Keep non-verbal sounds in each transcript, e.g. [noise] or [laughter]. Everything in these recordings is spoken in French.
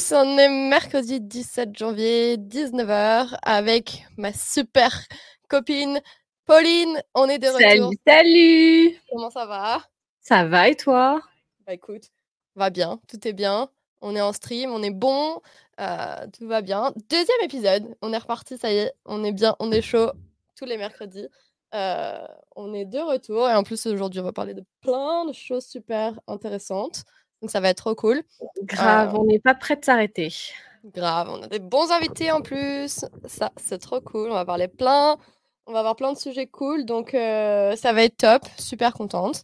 tous, on est mercredi 17 janvier, 19h, avec ma super copine Pauline. On est de retour. Salut, salut Comment ça va? Ça va et toi? Bah écoute, va bien, tout est bien. On est en stream, on est bon, euh, tout va bien. Deuxième épisode, on est reparti, ça y est, on est bien, on est chaud tous les mercredis. Euh, on est de retour et en plus aujourd'hui on va parler de plein de choses super intéressantes. Donc ça va être trop cool. Grave, Euh, on n'est pas prêt de s'arrêter. Grave, on a des bons invités en plus. Ça, c'est trop cool. On va parler plein. On va avoir plein de sujets cool. Donc, euh, ça va être top. Super contente.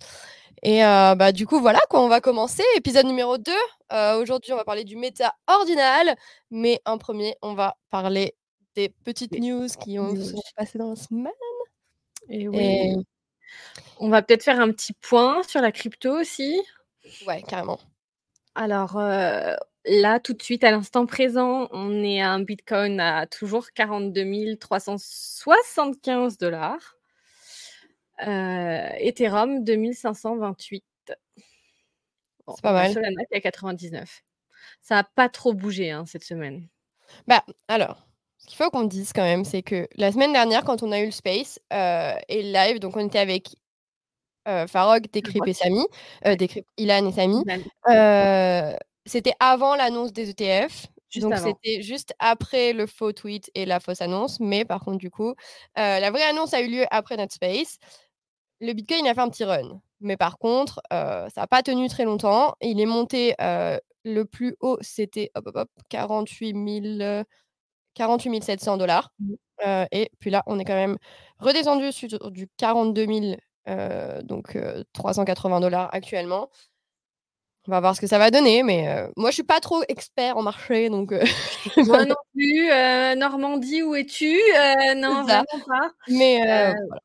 Et euh, bah, du coup, voilà quoi. On va commencer. Épisode numéro 2. Euh, Aujourd'hui, on va parler du méta ordinal. Mais en premier, on va parler des petites news qui ont sont passées dans la semaine. Et oui. Et On va peut-être faire un petit point sur la crypto aussi. Ouais, carrément. Alors euh, là, tout de suite, à l'instant présent, on est à un Bitcoin à toujours 42 375 dollars. Euh, Ethereum 2528. Bon, C'est pas mal. Solana qui est à 99. Ça n'a pas trop bougé hein, cette semaine. Bah, alors, ce qu'il faut qu'on dise quand même, c'est que la semaine dernière, quand on a eu le space euh, et le live, donc on était avec euh, Farog, Decrypt et Samy, euh, Ilan et Samy, euh, c'était avant l'annonce des ETF. Juste donc c'était juste après le faux tweet et la fausse annonce. Mais par contre, du coup, euh, la vraie annonce a eu lieu après notre space. Le Bitcoin a fait un petit run. Mais par contre, ça n'a pas tenu très longtemps. Il est monté le plus haut, c'était hop, hop, hop, 48 000, euh, 48 700 dollars. Mmh. Et puis là, on est quand même redescendu sur du 42 000, euh, donc euh, 380 dollars actuellement. On va voir ce que ça va donner, mais euh, moi, je suis pas trop expert en marché, donc euh, [laughs] Moi non plus. euh, Normandie, où es-tu? Euh, Non, vraiment pas. mais euh, Euh, voilà.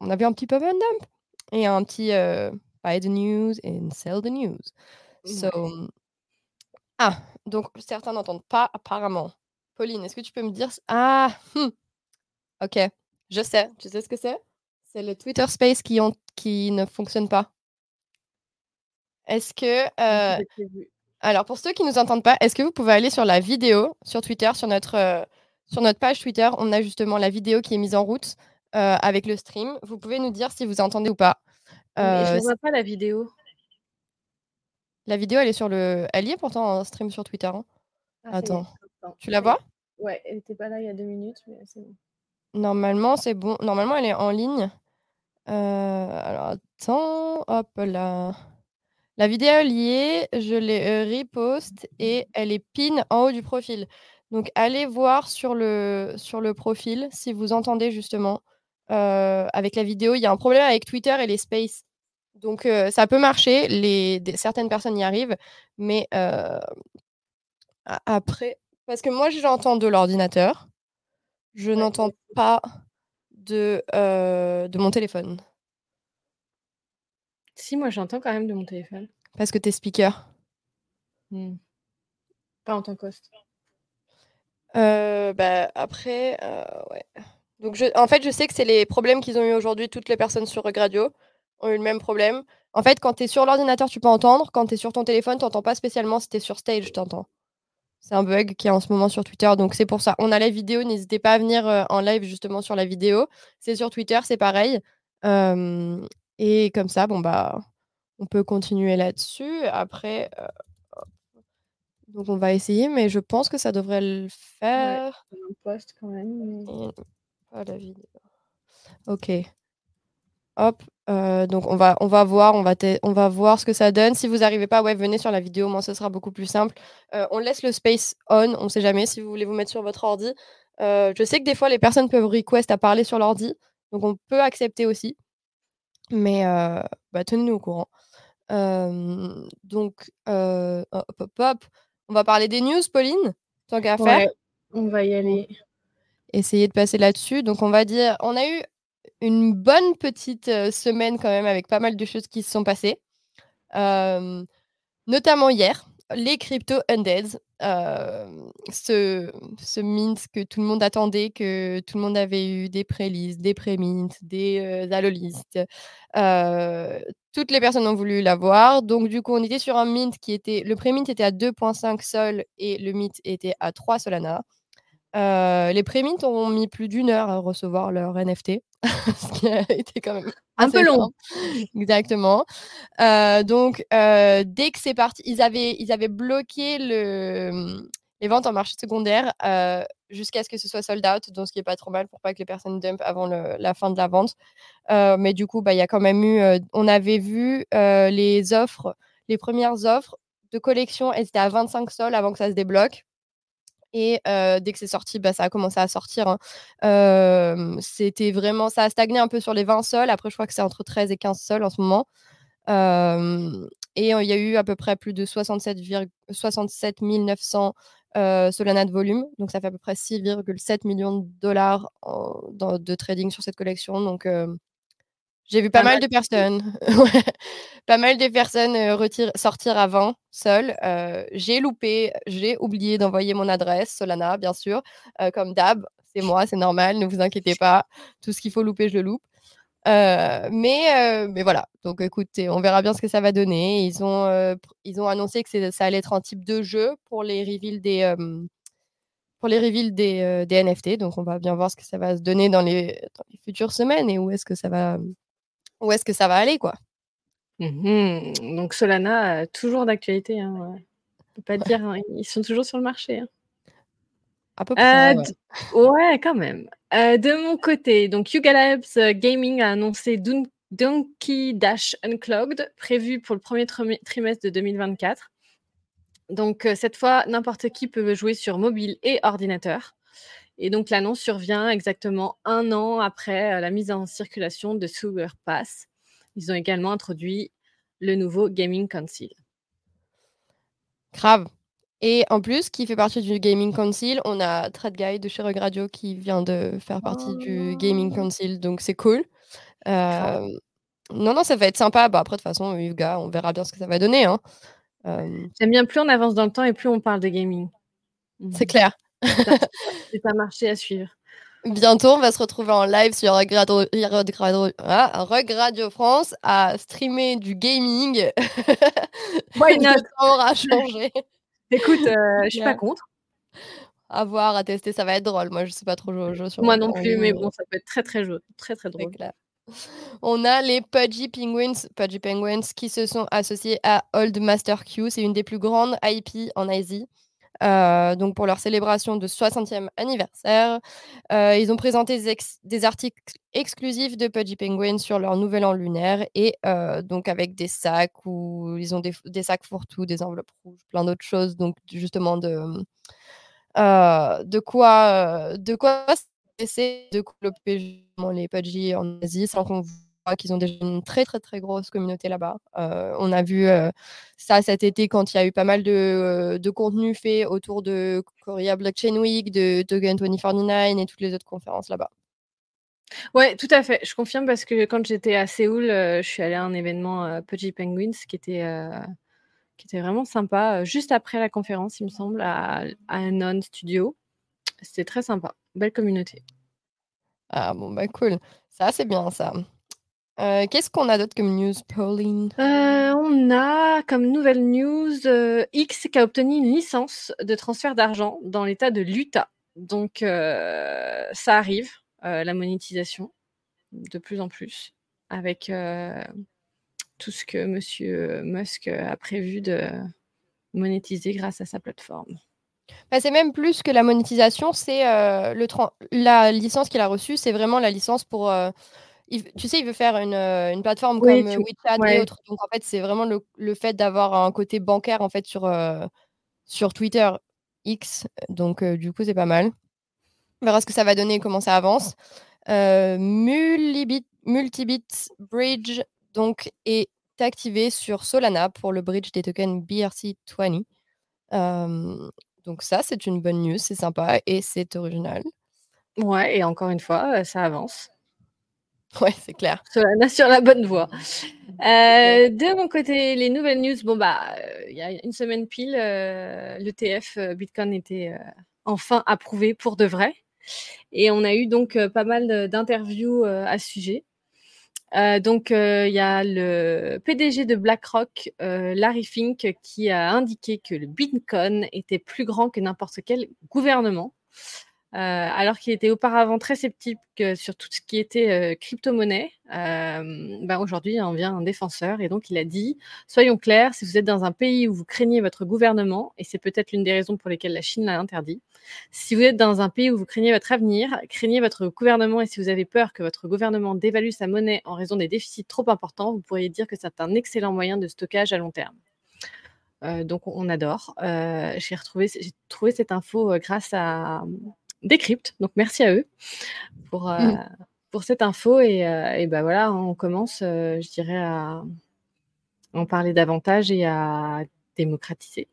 On a vu un petit pop and dump et un petit euh, buy the news and sell the news. So, ah, donc certains n'entendent pas apparemment. Pauline, est-ce que tu peux me dire Ah, hmm, ok, je sais. Tu sais ce que c'est? C'est le Twitter Space qui, ont- qui ne fonctionne pas. Est-ce que euh. Alors, pour ceux qui ne nous entendent pas, est-ce que vous pouvez aller sur la vidéo sur Twitter, sur notre, euh, sur notre page Twitter On a justement la vidéo qui est mise en route euh, avec le stream. Vous pouvez nous dire si vous entendez ou pas. Mais je vois pas la vidéo. la vidéo, elle est sur le. Elle y est pourtant en stream sur Twitter. hein. Ah, Attends, tu la vois? Ouais, elle était pas là il y a deux minutes, mais c'est bon. Normalement, c'est bon. Normalement, elle est en ligne. Euh, alors, attends. Hop là. La vidéo elle y est, je l'ai euh, repost et elle est pin en haut du profil. Donc allez voir sur le, sur le profil si vous entendez justement euh, avec la vidéo. Il y a un problème avec Twitter et les spaces. Donc euh, ça peut marcher, les, des- certaines personnes y arrivent, mais euh, après, parce que moi j'entends de l'ordinateur, je n'entends pas de, euh, de mon téléphone Si, moi j'entends quand même de mon téléphone. parce que t'es speaker. Hmm. Pas en tant qu'host. Euh, bah, après, euh, ouais. Donc, je, en fait, je sais que c'est les problèmes qu'ils ont eu aujourd'hui. Toutes les personnes sur Gradio ont eu le même problème. En fait, quand tu es sur l'ordinateur, tu peux entendre. Quand tu es sur ton téléphone, tu pas spécialement. Si tu es sur stage, tu entends. C'est un bug qui est en ce moment sur Twitter. Donc, c'est pour ça. On a la vidéo. N'hésitez pas à venir euh, en live justement sur la vidéo. C'est sur Twitter, c'est pareil. Euh, et comme ça, bon, bah, on peut continuer là-dessus. Après, euh, donc, on va essayer, mais je pense que ça devrait le Ouais, faire. un post quand même. mais- Et pas la vidéo. Ok. Hop. Euh, donc on va, on va voir, on va, on va voir ce que ça donne. Si vous n'arrivez pas, ouais, venez sur la vidéo, moi ce sera beaucoup plus simple. Euh, on laisse le space on, on sait jamais si vous voulez vous mettre sur votre ordi. Euh, je sais que des fois les personnes peuvent request à parler sur l'ordi, donc on peut accepter aussi. Mais bah, tenez-nous au courant. Donc hop, hop, hop. On va parler des news, Pauline, tant qu'à faire on va y aller. essayer de passer là-dessus. Donc, on va dire, on a eu une bonne petite euh, semaine quand même avec pas mal de choses qui se sont passées. Euh, notamment hier, les crypto undeads, ce, ce mint que tout le monde attendait, que tout le monde avait eu des pré-listes, des pré-mints, des allolistes. toutes les personnes ont voulu l'avoir. Donc, du coup, on était sur un mint qui était. Le pré-mint était à 2,5 sol et le mint était à 3 solana. Les pré-mint ont mis plus d'une heure à recevoir leur NFT, [laughs] ce qui a été quand même un peu long. Exactement. Euh, donc, euh, dès que c'est parti, ils avaient, ils avaient bloqué le, les ventes en marché secondaire euh, jusqu'à ce que ce soit sold out, donc ce qui n'est pas trop mal pour pas que les personnes dump avant la fin de la vente. mais du coup, bah, il y a quand même eu, on avait vu les offres, les premières offres de collection, elles étaient à 25 sols avant que ça se débloque. Et dès que c'est sorti, bah, ça a commencé à sortir. Hein. c'était vraiment, ça a stagné un peu sur les 20 sols. Après, je crois que c'est entre 13 et 15 sols en ce moment. et il y a eu à peu près plus de 67, 67 900 Solana de volume. Donc, ça fait à peu près 6,7 millions de dollars de trading sur cette collection. Donc, j'ai vu [laughs] pas, mal, de personnes, pas mal de personnes sortir avant, seules. j'ai loupé, j'ai oublié d'envoyer mon adresse, Solana, bien sûr, comme d'hab. C'est moi, c'est normal, ne vous inquiétez pas. Tout ce qu'il faut louper, je le loupe. mais, mais voilà, donc écoutez, on verra bien ce que ça va donner. Ils ont, ils ont annoncé que ça allait être un type de jeu pour les reveals des, pour les reveals des, des, NFT. Donc on va bien voir ce que ça va se donner dans les, dans les futures semaines et où est-ce que ça va, où est-ce que ça va aller, quoi. Mmh Donc Solana, toujours d'actualité. Hein, ne peut pas dire, hein, ils sont toujours sur le marché. Hein. À peu près. ouais. quand même. de mon côté, donc Yuga Labs Gaming a annoncé Donkey Dash Unclogged, prévu pour le premier trimestre de 2024. Donc cette fois, n'importe qui peut jouer sur mobile et ordinateur. Et donc l'annonce survient exactement un an après la mise en circulation de Sewer Pass. Ils ont également introduit le nouveau Gaming Council. Grave. Et en plus, qui fait partie du Gaming Council, on a Trade Guy de chez Rug Radio qui vient de faire partie du Gaming oh. Council, donc c'est cool. non, non, ça va être sympa. Bah, après, de toute façon, Yuga, on verra bien ce que ça va donner. Hein. J'aime bien, plus on avance dans le temps et plus on parle de gaming. C'est clair. [laughs] C'est un marché à suivre. Bientôt, on va se retrouver en live sur Rug Radio, France à streamer du gaming. [laughs] Why not? Aura changé. Écoute, euh, je suis pas contre. À voir, à tester, ça va être drôle. Moi, je sais pas trop jouer sur Moi non plus, mais bon, ça peut être très très très très drôle. On a les Pudgy Penguins, Pudgy Penguins qui se sont associés à Old Master Q. C'est une des plus grandes IP en Asie. Euh, donc pour leur célébration de 60e anniversaire. Euh, ils ont présenté des, articles exclusifs de Pudgy Penguin sur leur nouvel an lunaire et euh, donc avec des sacs où ils ont des, sacs fourre-tout, des enveloppes rouges, plein d'autres choses. Donc justement de, de quoi de quoi de développer les Pudgy en Asie sans qu'on qu'ils ont déjà une très très très grosse communauté là-bas. Euh, on a vu euh, ça cet été quand il y a eu pas mal de, euh, de contenu fait autour de Korea Blockchain Week, de Token 2049 et toutes les autres conférences là-bas. Ouais, tout à fait. Je confirme parce que quand j'étais à Séoul, je suis allée à un événement Pudgy Penguins qui était, qui était vraiment sympa, juste après la conférence, il me semble, à, à Non Studio. C'était très sympa. Belle communauté. Ah bon, bah cool. Ça, c'est bien ça. Euh, qu'est-ce qu'on a d'autre comme news, Pauline? Euh, On a comme nouvelle news euh, X qui a obtenu une licence de transfert d'argent dans l'état de l'Utah. Donc ça arrive, la monétisation, de plus en plus, avec tout ce que Monsieur Musk a prévu de monétiser grâce à sa plateforme. Bah, c'est même plus que la monétisation, c'est la licence qu'il a reçue, c'est vraiment la licence pour tu sais, il veut faire une, une plateforme comme WeChat et autres. Donc, en fait, c'est vraiment le, le fait d'avoir un côté bancaire en fait sur, sur Twitter X. Donc, du coup, c'est pas mal. On verra ce que ça va donner et comment ça avance. Multibit, Multibit Bridge donc, est activé sur Solana pour le bridge des tokens BRC20. donc, ça, c'est une bonne news, c'est sympa et c'est original. Ouais, et encore une fois, ça avance. [laughs] Ouais, c'est clair. Sur la, sur la bonne voie. [laughs] Euh, de mon côté, les nouvelles news, bon bah, euh, il y a une semaine pile, euh, l'ETF Bitcoin était enfin approuvé pour de vrai. Et on a eu donc pas mal d'interviews à ce sujet. donc, il y a le PDG de BlackRock, Larry Fink, qui a indiqué que le Bitcoin était plus grand que n'importe quel gouvernement. Euh, alors qu'il était auparavant très sceptique sur tout ce qui était euh, crypto-monnaie, euh, ben aujourd'hui en vient un défenseur et donc il a dit soyons clairs, si vous êtes dans un pays où vous craignez votre gouvernement, et c'est peut-être l'une des raisons pour lesquelles la Chine l'a interdit, si vous êtes dans un pays où vous craignez votre avenir, craignez votre gouvernement et si vous avez peur que votre gouvernement dévalue sa monnaie en raison des déficits trop importants, vous pourriez dire que c'est un excellent moyen de stockage à long terme. donc on adore. j'ai trouvé cette info grâce à Décrypte. Donc merci à eux pour, euh, mmh. pour cette info. Et, ben voilà, on commence, euh, je dirais, à en parler davantage et à démocratiser.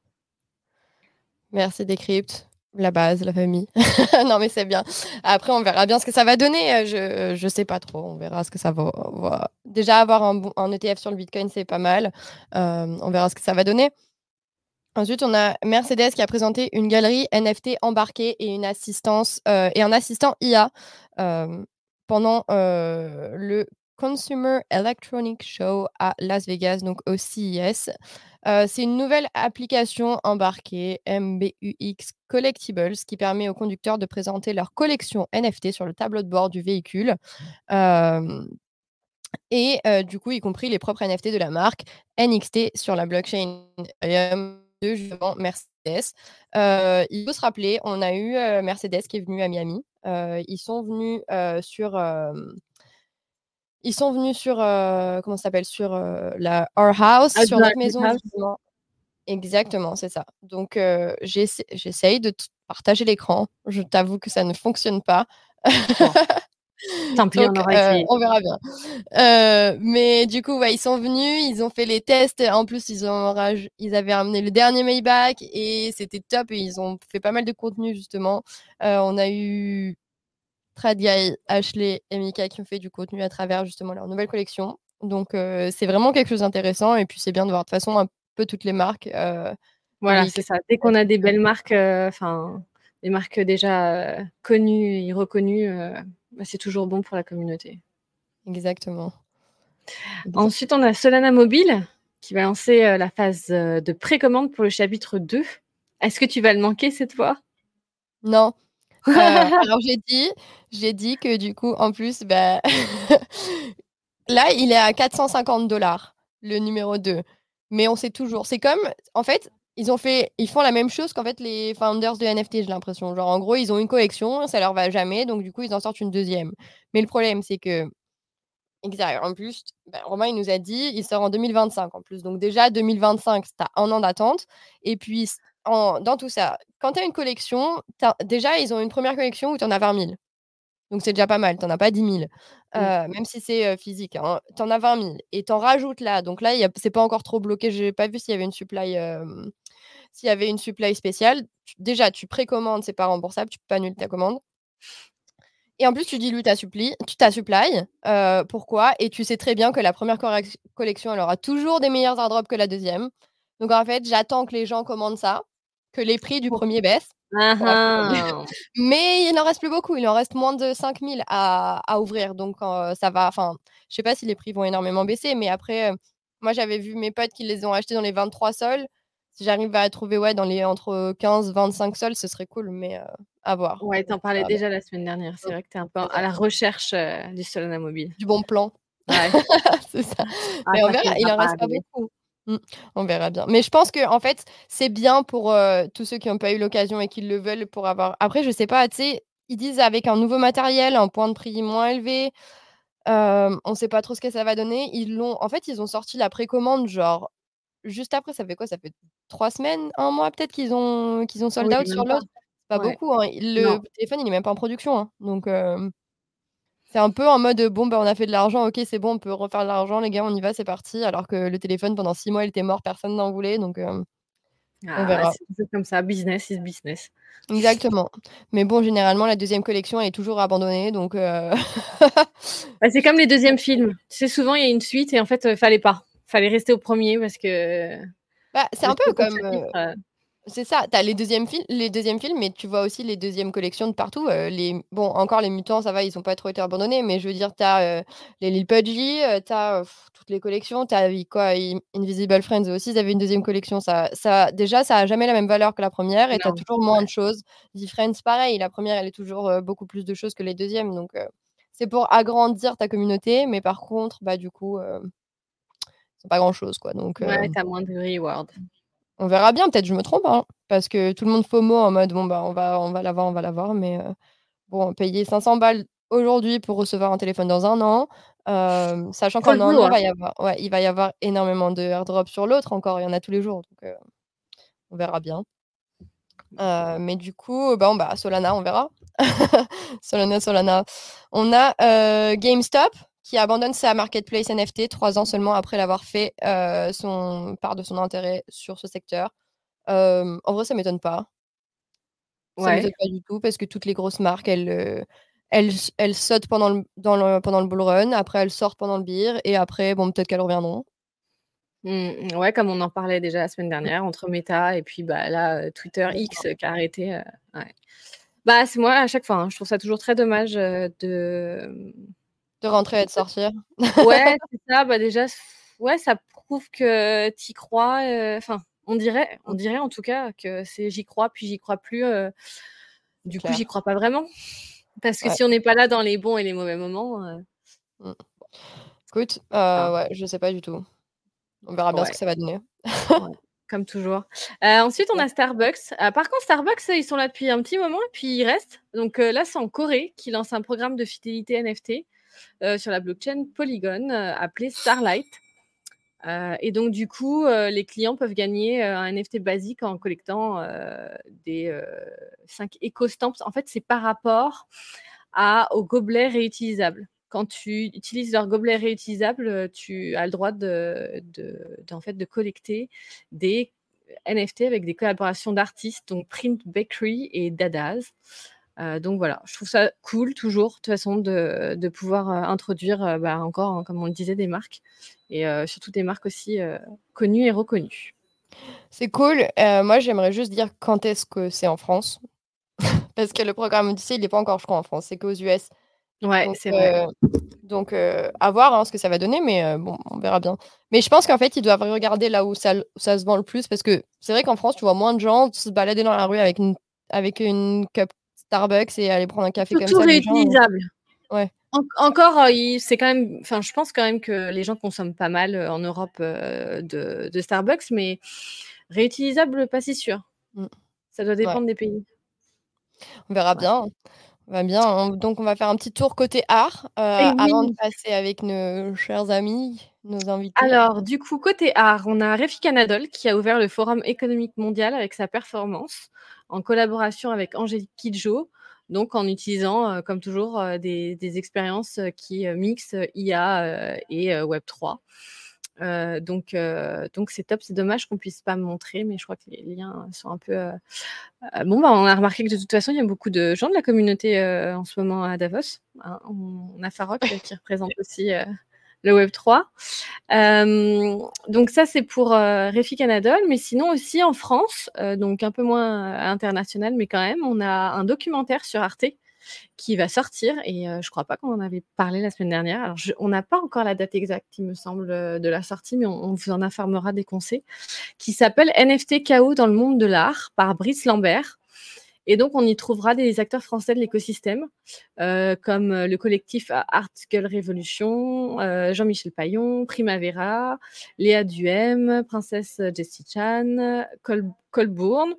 Merci Décrypte. La base, la famille. [laughs] non, mais c'est bien. Après, on verra bien ce que ça va donner. Je ne sais pas trop. On verra ce que ça va. Déjà, avoir un, un, ETF sur le Bitcoin, c'est pas mal. on verra ce que ça va donner. Ensuite, on a Mercedes qui a présenté une galerie NFT embarquée et une assistance euh, et un assistant IA euh, pendant euh, le Consumer Electronic Show à Las Vegas, donc au CES. c'est une nouvelle application embarquée MBUX Collectibles qui permet aux conducteurs de présenter leur collection NFT sur le tableau de bord du véhicule. et du coup, y compris les propres NFT de la marque NXT sur la blockchain justement Mercedes. Euh, il faut se rappeler, on a eu euh, Mercedes qui est venu à Miami. Euh, ils sont venus sur ils sont venus sur comment ça s'appelle sur la Our House sur notre maison exactement c'est ça. Donc j'essaye de partager l'écran. Je t'avoue que ça ne fonctionne pas [laughs] Tant pis, on aura euh, on verra bien. Euh, mais du coup, ouais, ils sont venus, ils ont fait les tests. En plus, ils, ont ils avaient amené le dernier Maybach et c'était top. Et ils ont fait pas mal de contenu, justement. Euh, on a eu Guy, Ashley et Mika qui ont fait du contenu à travers, justement, leur nouvelle collection. Donc, c'est vraiment quelque chose d'intéressant. Et puis, c'est bien de voir de toute façon un peu toutes les marques. voilà, c'est ça. Dès qu'on a des belles marques, enfin, des marques déjà connues et reconnues c'est toujours bon pour la communauté. Exactement. Ensuite, on a Solana Mobile qui va lancer euh, la phase euh, de précommande pour le chapitre 2. Est-ce que tu vas le manquer cette fois? Non. [laughs] Euh, alors j'ai dit, j'ai dit que du coup, en plus, bah, [laughs] là, il est à 450 dollars, le numéro 2. Mais on sait toujours. C'est comme, en fait, ils ont fait, ils font la même chose qu'en fait les founders de NFT, j'ai l'impression. Genre en gros, ils ont une collection, ça leur va jamais, donc du coup ils en sortent une deuxième. Mais le problème, c'est que En plus, ben, Romain il nous a dit, il sort en 2025 en plus. Donc déjà 2025, tu as un an d'attente. Et puis dans tout ça, quand tu as une collection, déjà ils ont une première collection où tu en as 20 000. Donc c'est déjà pas mal, tu n'en as pas 10 000. Euh, même si c'est physique, hein. tu en as 20 000 et tu en rajoutes là. Donc là, c'est pas encore trop bloqué. Je n'ai pas vu s'il y avait une supply s'il y avait une supply spéciale, déjà, tu précommandes, c'est pas remboursable, tu peux pas annuler ta commande. Et en plus, tu dilues ta supply. Tu ta supply. Euh, pourquoi? Et tu sais très bien que la première collection, elle aura toujours des meilleurs airdrops que la deuxième. Donc en fait, j'attends que les gens commandent ça, que les prix du premier baissent. Ah ah. [laughs] Mais il n'en reste plus beaucoup. Il en reste moins de 5000 à, à ouvrir. Donc euh, ça va. Enfin, je sais pas si les prix vont énormément baisser, mais après, euh, moi j'avais vu mes potes qui les ont achetés dans les 23 sols si j'arrive à trouver ouais, dans les entre 15 25 sols, ce serait cool, mais euh, à voir. Ouais, tu en parlais déjà la semaine dernière. C'est vrai que tu es un peu à la recherche euh, du Solana mobile. Du bon plan. Ouais. [laughs] c'est ça. Ah, mais on verra, il en reste pas beaucoup. Mmh, on verra bien. Mais je pense que en fait, c'est bien pour euh, tous ceux qui n'ont pas eu l'occasion et qui le veulent pour avoir. Après, je sais pas, tu sais, ils disent avec un nouveau matériel, un point de prix moins élevé. on ne sait pas trop ce que ça va donner. Ils l'ont, en fait, ils ont sorti la précommande genre juste après. Ça fait quoi? Ça fait trois semaines, un mois peut-être qu'ils ont, qu'ils ont sold out sur l'autre? Pas beaucoup. Hein. Le téléphone, il est même pas en production. Hein. Donc, c'est un peu en mode bon, bah, on a fait de l'argent, ok, c'est bon, on peut refaire de l'argent, les gars, on y va, c'est parti. Alors que le téléphone, pendant six mois, il était mort, personne n'en voulait. Donc, On verra. C'est comme ça, business is business. Exactement. Mais bon, généralement, la deuxième collection, elle est toujours abandonnée, donc Bah, c'est comme les [laughs] deuxièmes films. Tu sais, souvent, il y a une suite et en fait, heu, fallait pas. Fallait rester au premier parce que Bah, c'est un peu comme, chapitre, heu c'est ça, tu as les deuxièmes les deuxièmes films, mais tu vois aussi les deuxièmes collections de partout, heu, les bon, encore les mutants, ça va, ils ont pas trop été abandonnés, mais je veux dire, tu as, les Lil Pudgy, tu as, toutes les collections, tu as quoi? In Invisible Friends aussi, ils avaient une deuxième collection. Ça ça déjà, ça a jamais la même valeur que la première et tu as toujours moins ouais. de choses. Z-Friends, pareil, la première, elle est toujours, beaucoup plus de choses que les deuxièmes, donc c'est pour agrandir ta communauté, mais par contre, bah, du coup, c'est pas grand chose, quoi, donc Ouais, heu tu as moins de reward. on verra bien, peut-être je me trompe, hein, parce que tout le monde FOMO en mode: «Bon, bah, on va on va l'avoir, on va l'avoir», mais heu, bon, payer 500 balles aujourd'hui pour recevoir un téléphone dans 1 an, hem, sachant qu'en le 1 boulot, an, va y avoir ouais, il va y avoir énormément de airdrops sur l'autre encore, il y en a tous les jours, donc on verra bien. Heu, mais du coup, bon, bah, Solana, on verra. [laughs] Solana, Solana. On a, GameStop qui abandonne sa marketplace NFT 3 ans seulement après l'avoir fait, heu, son part de son intérêt sur ce secteur. Hem, en vrai, ça m'étonne pas. Ça m'étonne Ouais. pas du tout parce que toutes les grosses marques, elles, heu, elles elles sautent pendant le dans le pendant le bull run, après elles sortent pendant le bear et après, bon, peut-être qu'elles reviendront. Mmh, ouais, comme on en parlait déjà la semaine dernière entre Meta et puis, bah, là, Twitter. X qui a arrêté, ouais. Bah, c'est moi à chaque fois, hein, je trouve ça toujours très dommage, de, De rentrer et de sortir. ouais, [laughs] c'est ça, bah, déjà, ouais, ça prouve que tu y crois, heu, enfin, on dirait on dirait en tout cas que c'est j'y crois, puis j'y crois plus, C'est du coup, j'y crois pas vraiment. Parce que Ouais. si on n'est pas là dans les bons et les mauvais moments, heu Mmh. Écoute, Ah. ouais, je sais pas du tout. On verra bien ce que ça va donner. Ouais, comme toujours. Ensuite, on a Starbucks. Par contre, Starbucks, ils sont là depuis un petit moment et puis ils restent. Donc là, c'est en Corée qu'ils lancent un programme de fidélité NFT, sur la blockchain Polygon, heu, appelé Starlight. Heu et donc du coup, les clients peuvent gagner, un NFT basique en collectant, des, heu, 5 EcoStamps. En fait, c'est par rapport à aux gobelets réutilisables. Quand tu utilises leurs gobelets réutilisables, heu, tu as le droit de d'en fait, de collecter des NFT avec des collaborations d'artistes, donc Print Bakery et Dadaz. Heu, donc voilà, je trouve ça cool toujours, de toute façon, de de pouvoir, heu, introduire, heu, bah, encore, hein, comme on le disait, des marques et surtout des marques aussi, connues et reconnues. C'est cool, moi, j'aimerais juste dire quand est-ce que c'est en France? [laughs] Parce que le programme Odyssey, il est pas encore, je crois, en France, c'est qu'aux US. Ouais, Donc c'est vrai. donc à voir, hein, ce que ça va donner, mais bon, on verra bien. Mais je pense qu'en fait, ils doivent regarder là où ça l ça se vend le plus parce que c'est vrai qu'en France, tu vois moins de gens se balader dans la rue avec une avec une cup Starbucks et aller prendre un café comme Surtout ça, gens, réutilisable. ouais. En encore, il c'est quand même enfin, je pense quand même que les gens consomment pas mal, heu, en Europe, de de Starbucks, mais réutilisable, pas si sûr. Mmh. Ça doit Ouais. dépendre des pays. On verra Ouais. bien, on verra bien. Donc on va faire un petit tour côté art, avant de passer avec nos chers amis, Alors, du coup, côté art, on a Refik Anadol qui a ouvert le Forum économique mondial avec sa performance, en collaboration avec Angélique Kidjo, donc en utilisant, heu, comme toujours, heu, des expériences, heu, qui, mixent IA, et heu, Web 3. Heu, donc heu, donc c'est top. C'est dommage qu'on puisse pas montrer, mais je crois que les liens sont un peu, bon, bah, on a remarqué que de toute façon, il y a beaucoup de gens de la communauté, en ce moment à Davos, hein. On a Farok qui représente aussi, le Web 3. Hem, donc ça, c'est pour, heu, Refik Anadol, mais sinon aussi en France, heu, donc un peu moins, heu, international, mais quand même, on a un documentaire sur Arte qui va sortir et heu, je crois pas qu'on en avait parlé la semaine dernière. Alors je on n'a pas encore la date exacte, il me semble, heu, de la sortie, mais on on vous en informera dès qu'on sait, qui s'appelle «NFT Chaos dans le monde de l'art» par Brice Lambert et donc on y trouvera des acteurs français de l'écosystème, heu, comme, heu, le collectif Art Girl Revolution, heu, Jean-Michel Paillon, Primavera, Léa Duhem, Princess Jessie Chan, Col Colbourn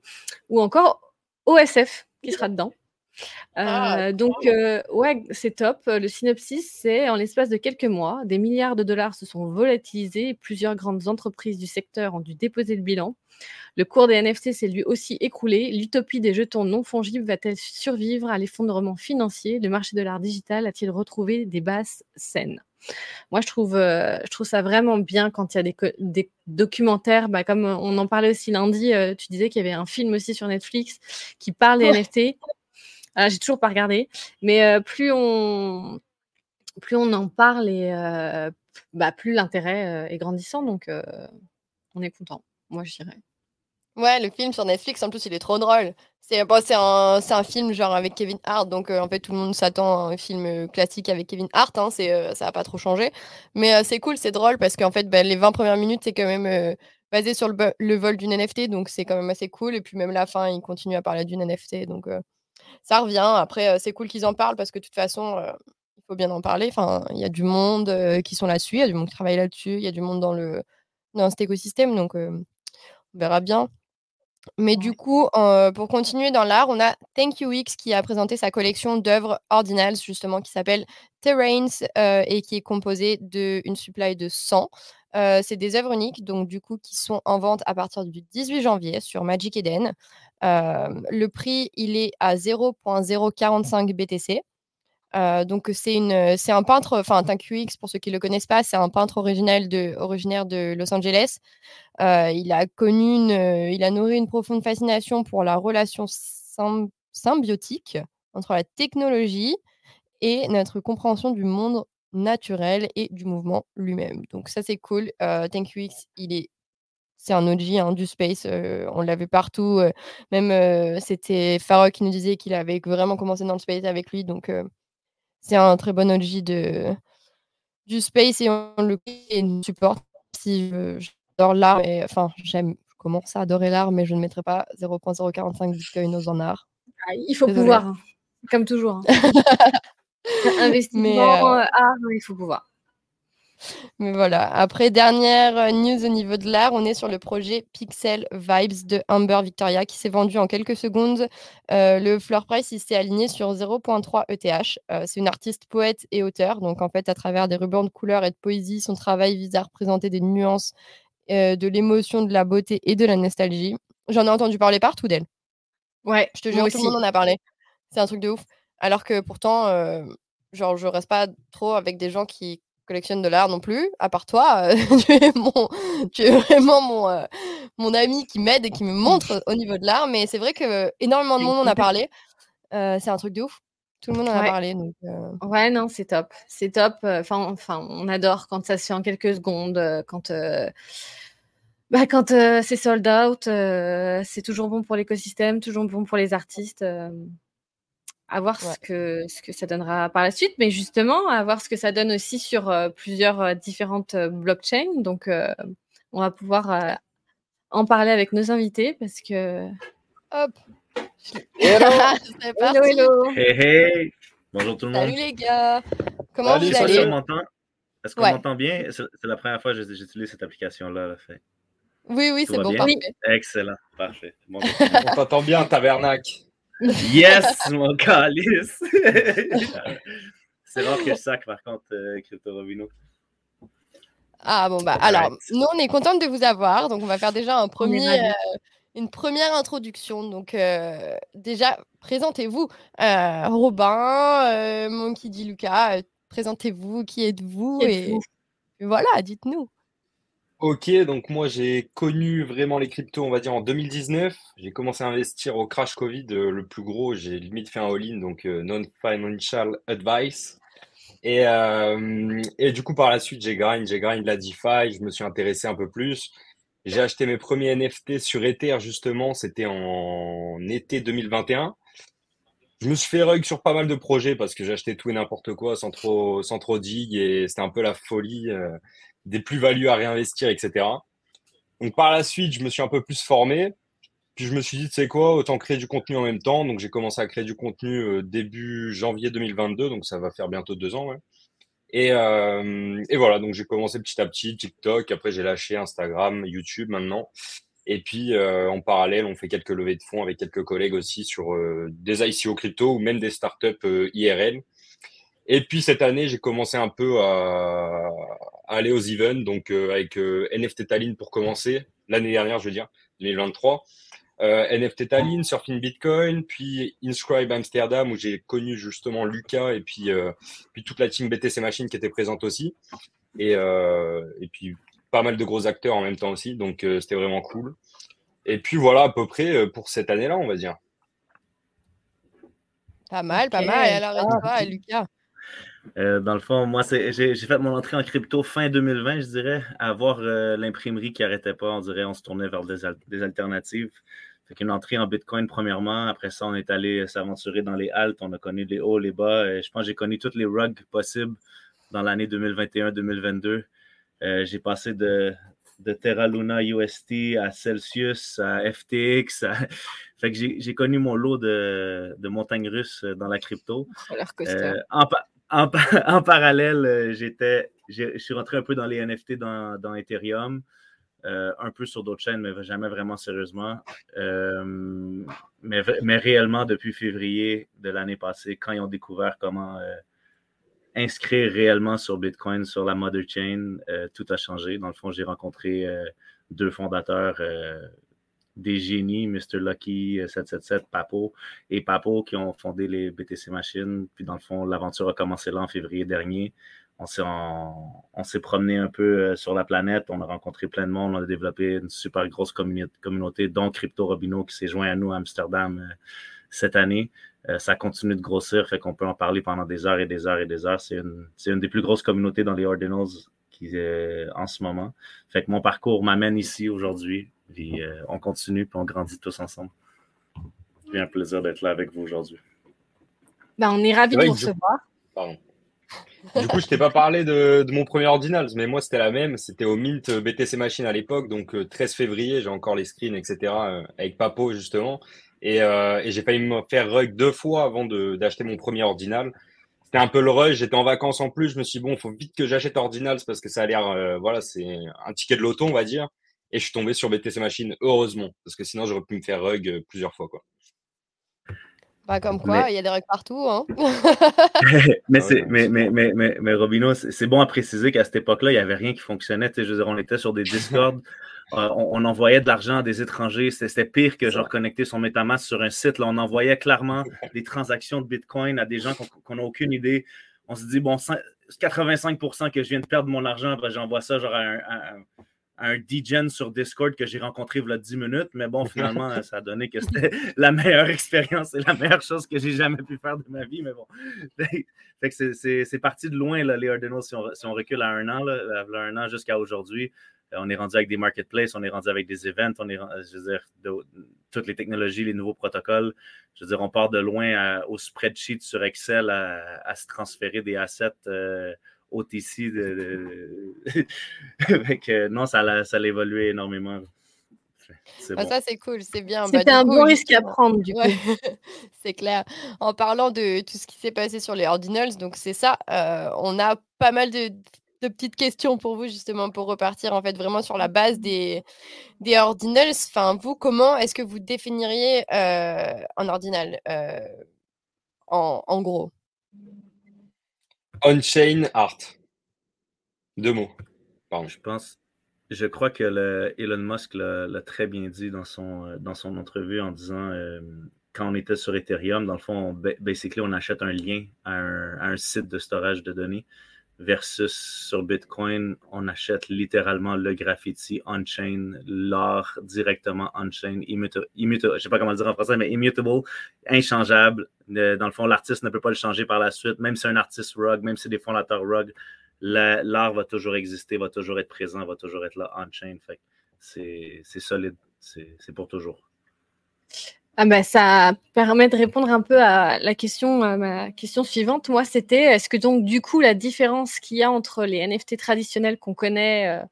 ou encore OSF qui sera dedans. Ah, Heu, donc heu, ouais, c'est top. Le synopsis, c'est: «En l'espace de quelques mois, des milliards de dollars se sont volatilisés et plusieurs grandes entreprises du secteur ont dû déposer le bilan. Le cours des NFT s'est lui aussi écroulé. L'utopie des jetons non fongibles va-t-elle survivre à l'effondrement financier? Le marché de l'art digital a-t-il retrouvé des basses scènes?» moi, je trouve, je trouve ça vraiment bien quand il y a des, des documentaires, bah, comme on en parlait aussi lundi, tu disais qu'il y avait un film aussi sur Netflix qui parle des NFT. Ah, j'ai toujours pas regardé, mais plus on plus on en parle et bah, plus l'intérêt est grandissant, donc on est content. Moi, je dirais. Ouais, le film sur Netflix, en plus, il est trop drôle. C'est bon, un, un, film genre avec Kevin Hart, donc en fait tout le monde s'attend à un film classique avec Kevin Hart, hein, ça n'a pas trop changé. Mais c'est cool, c'est drôle parce qu'en fait bah, les 20 premières minutes c'est quand même basé sur le, le vol d'une NFT, donc c'est quand même assez cool. Et puis même la fin, il continue à parler d'une NFT, donc ça revient. Après, c'est cool qu'ils en parlent parce que de toute façon, il faut bien en parler. Enfin, il y a du monde qui sont là-dessus, il y a du monde qui travaille là-dessus, il y a du monde dans, le, dans cet écosystème, donc on verra bien. Mais du coup, pour continuer dans l'art, on a Thank You X qui a présenté sa collection d'œuvres ordinales, justement, qui s'appelle Terrains et qui est composée d'une supply de 100. C'est des œuvres uniques, donc du coup, qui sont en vente à partir du 18 janvier sur Magic Eden. le prix, il est à 0.045 BTC. donc c'est une, c'est un peintre, enfin ThinkUX pour ceux qui le connaissent pas, c'est un peintre de, originaire de Los Angeles. il a connu, une, il a nourri une profonde fascination pour la relation symbiotique entre la technologie et notre compréhension du monde naturel et du mouvement lui-même. Donc ça c'est cool. ThinkUX, il est c'est un OG hein, du space. on l'avait partout. même c'était Farok qui nous disait qu'il avait vraiment commencé dans le space avec lui. Donc c'est un très bon OG de, du space et on le supporte. Si j'adore l'art, enfin j'aime, je commence à adorer l'art, mais je ne mettrai pas 0.045 Bitcoin aux en art. Ah, il faut pouvoir, hein, comme toujours. Hein. [laughs] [laughs] Investissement, art, il faut pouvoir. Mais voilà. Après, dernière euh, news au niveau de l'art, on est sur le projet Pixel Vibes de Amber Victoria qui s'est vendu en quelques secondes. Euh, le floor price, il s'est aligné sur 0.3 ETH. Euh, c'est une artiste, poète et auteur. Donc, en fait, à travers des rubans de couleurs et de poésie, son travail vise à représenter des nuances de l'émotion, de la beauté et de la nostalgie. J'en ai entendu parler partout d'elle. Ouais, je te jure, tout le monde en a parlé. C'est un truc de ouf. Alors que pourtant, genre, je reste pas trop avec des gens qui collectionne de l'art non plus, à part toi. Euh, [laughs] tu, es mon, tu, es vraiment mon, euh, mon ami qui m'aide et qui me montre au niveau de l'art. Mais c'est vrai que énormément de monde en a parlé. Euh, c'est un truc de ouf. Tout le monde en a parlé. Donc, Ouais, non, c'est top. C'est top. Enfin, enfin, on adore quand ça se fait en quelques secondes, quand. Bah, quand c'est sold out, c'est toujours bon pour l'écosystème, toujours bon pour les artistes à voir ce, que, ce que ça donnera par la suite, mais justement, à voir ce que ça donne aussi sur euh, plusieurs euh, différentes euh, blockchains. Donc, on va pouvoir en parler avec nos invités parce que. Hop [laughs] Hello Hello, hello Hey, hey Bonjour tout le monde Salut les gars Comment vous allez? Est-ce qu'on m'entend bien? C'est la première fois que j'utilise cette application-là. Fait. Oui, oui, c'est bon, parfait. Excellent, parfait. [laughs] on t'entend bien, Tabernac Yes, mon calice! [laughs] c'est rare que je sac, par contre, euh, Crypto Robino. Ah bon, bah alors, nous, on est contente de vous avoir. Donc, on va faire déjà un premier, euh, une première introduction. Donc, euh, déjà, présentez-vous. Robin, Monkey D. Lucas, présentez-vous. Qui êtes-vous et voilà, dites-nous. Ok, donc moi j'ai connu vraiment les cryptos, on va dire en 2019. J'ai commencé à investir au crash Covid, euh, le plus gros. J'ai limite fait un all-in, donc euh, non-financial advice. Et, euh, et du coup, par la suite, j'ai grind, j'ai grind la DeFi, je me suis intéressé un peu plus. J'ai acheté mes premiers NFT sur Ether, justement, c'était en été 2021. Je me suis fait rug sur pas mal de projets parce que j'achetais tout et n'importe quoi sans trop, sans trop dig et c'était un peu la folie des plus-values à réinvestir, etc. Donc par la suite, je me suis un peu plus formé. Puis je me suis dit, tu sais quoi, autant créer du contenu en même temps. Donc j'ai commencé à créer du contenu euh, début janvier 2022, donc ça va faire bientôt deux ans. Et, euh, et, voilà, donc j'ai commencé petit à petit TikTok. Après j'ai lâché Instagram, YouTube maintenant. Et puis euh, en parallèle, on fait quelques levées de fonds avec quelques collègues aussi sur des ICO crypto ou même des startups IRL. Et puis cette année, j'ai commencé un peu à, aller aux events, donc euh, avec euh, NFT Tallinn pour commencer, l'année dernière, je veux dire, 2023, NFT Tallinn, Surfing Bitcoin, puis Inscribe Amsterdam où j'ai connu justement Lucas et puis, puis toute la team BTC Machine qui était présente aussi. Et, et puis pas mal de gros acteurs en même temps aussi, donc c'était vraiment cool. Et puis voilà à peu près pour cette année-là, on va dire. Pas mal, pas mal. Et alors, et toi, Lucas euh, dans le fond, moi, j'ai fait mon entrée en crypto fin 2020, je dirais, à voir euh, l'imprimerie qui n'arrêtait pas. On dirait on se tournait vers des, alternatives. Fait qu'une entrée en Bitcoin, premièrement. Après ça, on est allé s'aventurer dans les haltes. On a connu les hauts, les bas. Et je pense que j'ai connu tous les rugs possibles dans l'année 2021-2022. Euh, j'ai passé de, de Terra Luna UST à Celsius, à FTX. [laughs] Fait que j'ai connu mon lot de, de montagnes russes dans la crypto. Euh, en, [laughs] en, parallèle, euh, j'étais, je suis rentré un peu dans les NFT dans, Ethereum, euh, un peu sur d'autres chaînes, mais jamais vraiment sérieusement. Euh, mais, mais, réellement, depuis février de l'année passée, quand ils ont découvert comment inscrire réellement sur Bitcoin, sur la Mother Chain, tout a changé. Dans le fond, j'ai rencontré deux fondateurs des génies, Mr. Lucky 777, euh, Papo et Papo qui ont fondé les BTC Machines. Puis dans le fond, l'aventure a commencé là en février dernier. On s'est, promené un peu euh, sur la planète, on a rencontré plein de monde, on a développé une super grosse communauté, dont Crypto Robino qui s'est joint à nous à Amsterdam euh, cette année. ça continue de grossir, fait qu'on peut en parler pendant des heures et des heures et des heures. C'est une, c'est une des plus grosses communautés dans les Ordinals qui, en ce moment. Fait que mon parcours m'amène ici aujourd'hui puis euh, on continue, puis on grandit tous ensemble. C'est un plaisir d'être là avec vous aujourd'hui. Ben, on est ravis de vous recevoir. Pardon. Du coup, je t'ai pas parlé de, mon premier ordinal, mais moi, c'était la même. C'était au Mint BTC Machine à l'époque, donc 13 euh, février, j'ai encore les screens, etc., euh, avec Papo, justement. Et, j'ai failli me faire rug deux fois avant d'acheter mon premier ordinal. C'était un peu le rush, j'étais en vacances en plus, je me suis dit, bon, il faut vite que j'achète ordinals parce que ça a l'air, voilà, c'est un ticket de loto, on va dire. Et je suis tombé sur BTC Machine, heureusement, parce que sinon j'aurais pu me faire rug euh, plusieurs fois. Quoi. Bah, comme quoi, il y a des rugs partout. Hein. [laughs] [laughs] mais, ah mais, mais, mais, mais, mais, Robino, c'est bon à préciser qu'à cette époque-là, il n'y avait rien qui fonctionnait. Je veux dire, on était sur des Discord, [laughs] euh, on, envoyait de l'argent à des étrangers. C'était pire que genre connecter son Metamask sur un site. Là, on envoyait clairement des transactions de Bitcoin à des gens qu'on n'a aucune idée. On se dit, bon, 85% que je viens de perdre mon argent, j'envoie ça genre à un un DJen sur Discord que j'ai rencontré il y a 10 minutes, mais bon, [laughs] finalement, ça a donné que c'était [laughs] la meilleure expérience et la meilleure chose que j'ai jamais pu faire de ma vie, mais bon. [laughs] fait que c'est parti de loin, là, les Ordinals, si on, recule à un an, là, un an jusqu'à aujourd'hui. Euh, on est rendu avec des marketplaces, on est rendu avec des events, on est, je veux dire, toutes les technologies, les nouveaux protocoles. Je veux dire, on part de loin au spreadsheet sur Excel à, se transférer des assets. Euh, OTC. De, de... [laughs] non, ça, ça a évolué énormément. Ah, ça, c'est cool, c'est bien. Bah, C'était un bon risque à prendre, du coup. [laughs] c'est clair. En parlant de tout ce qui s'est passé sur les Ordinals, donc c'est ça, euh, on a pas mal de, de, petites questions pour vous, justement, pour repartir en fait vraiment sur la base des, des Ordinals. Enfin, vous, comment est-ce que vous définiriez euh, un Ordinal euh, en, en gros? On-chain art. Deux mots. Je pense, je crois que Elon Musk l'a très bien dit dans son, euh, dans son entrevue en disant euh, quand on était sur Ethereum, dans le fond, on, basically, on achète un lien à un, site de storage de données versus sur Bitcoin, on achète littéralement le graffiti on-chain, l'art directement on-chain, immutable, je sais pas comment le dire en français, mais immutable, inchangeable. Dans le fond, l'artiste ne peut pas le changer par la suite, même si c'est un artiste rug, même si des fondateurs rug, l'art va toujours exister, va toujours être présent, va toujours être là on-chain. C'est solide, c'est pour toujours. Ah bah, ça permet de répondre un peu à la question, ma question suivante. Moi, c'était est-ce que donc du coup la différence qu'il y a entre les NFT traditionnels qu'on connaît euh,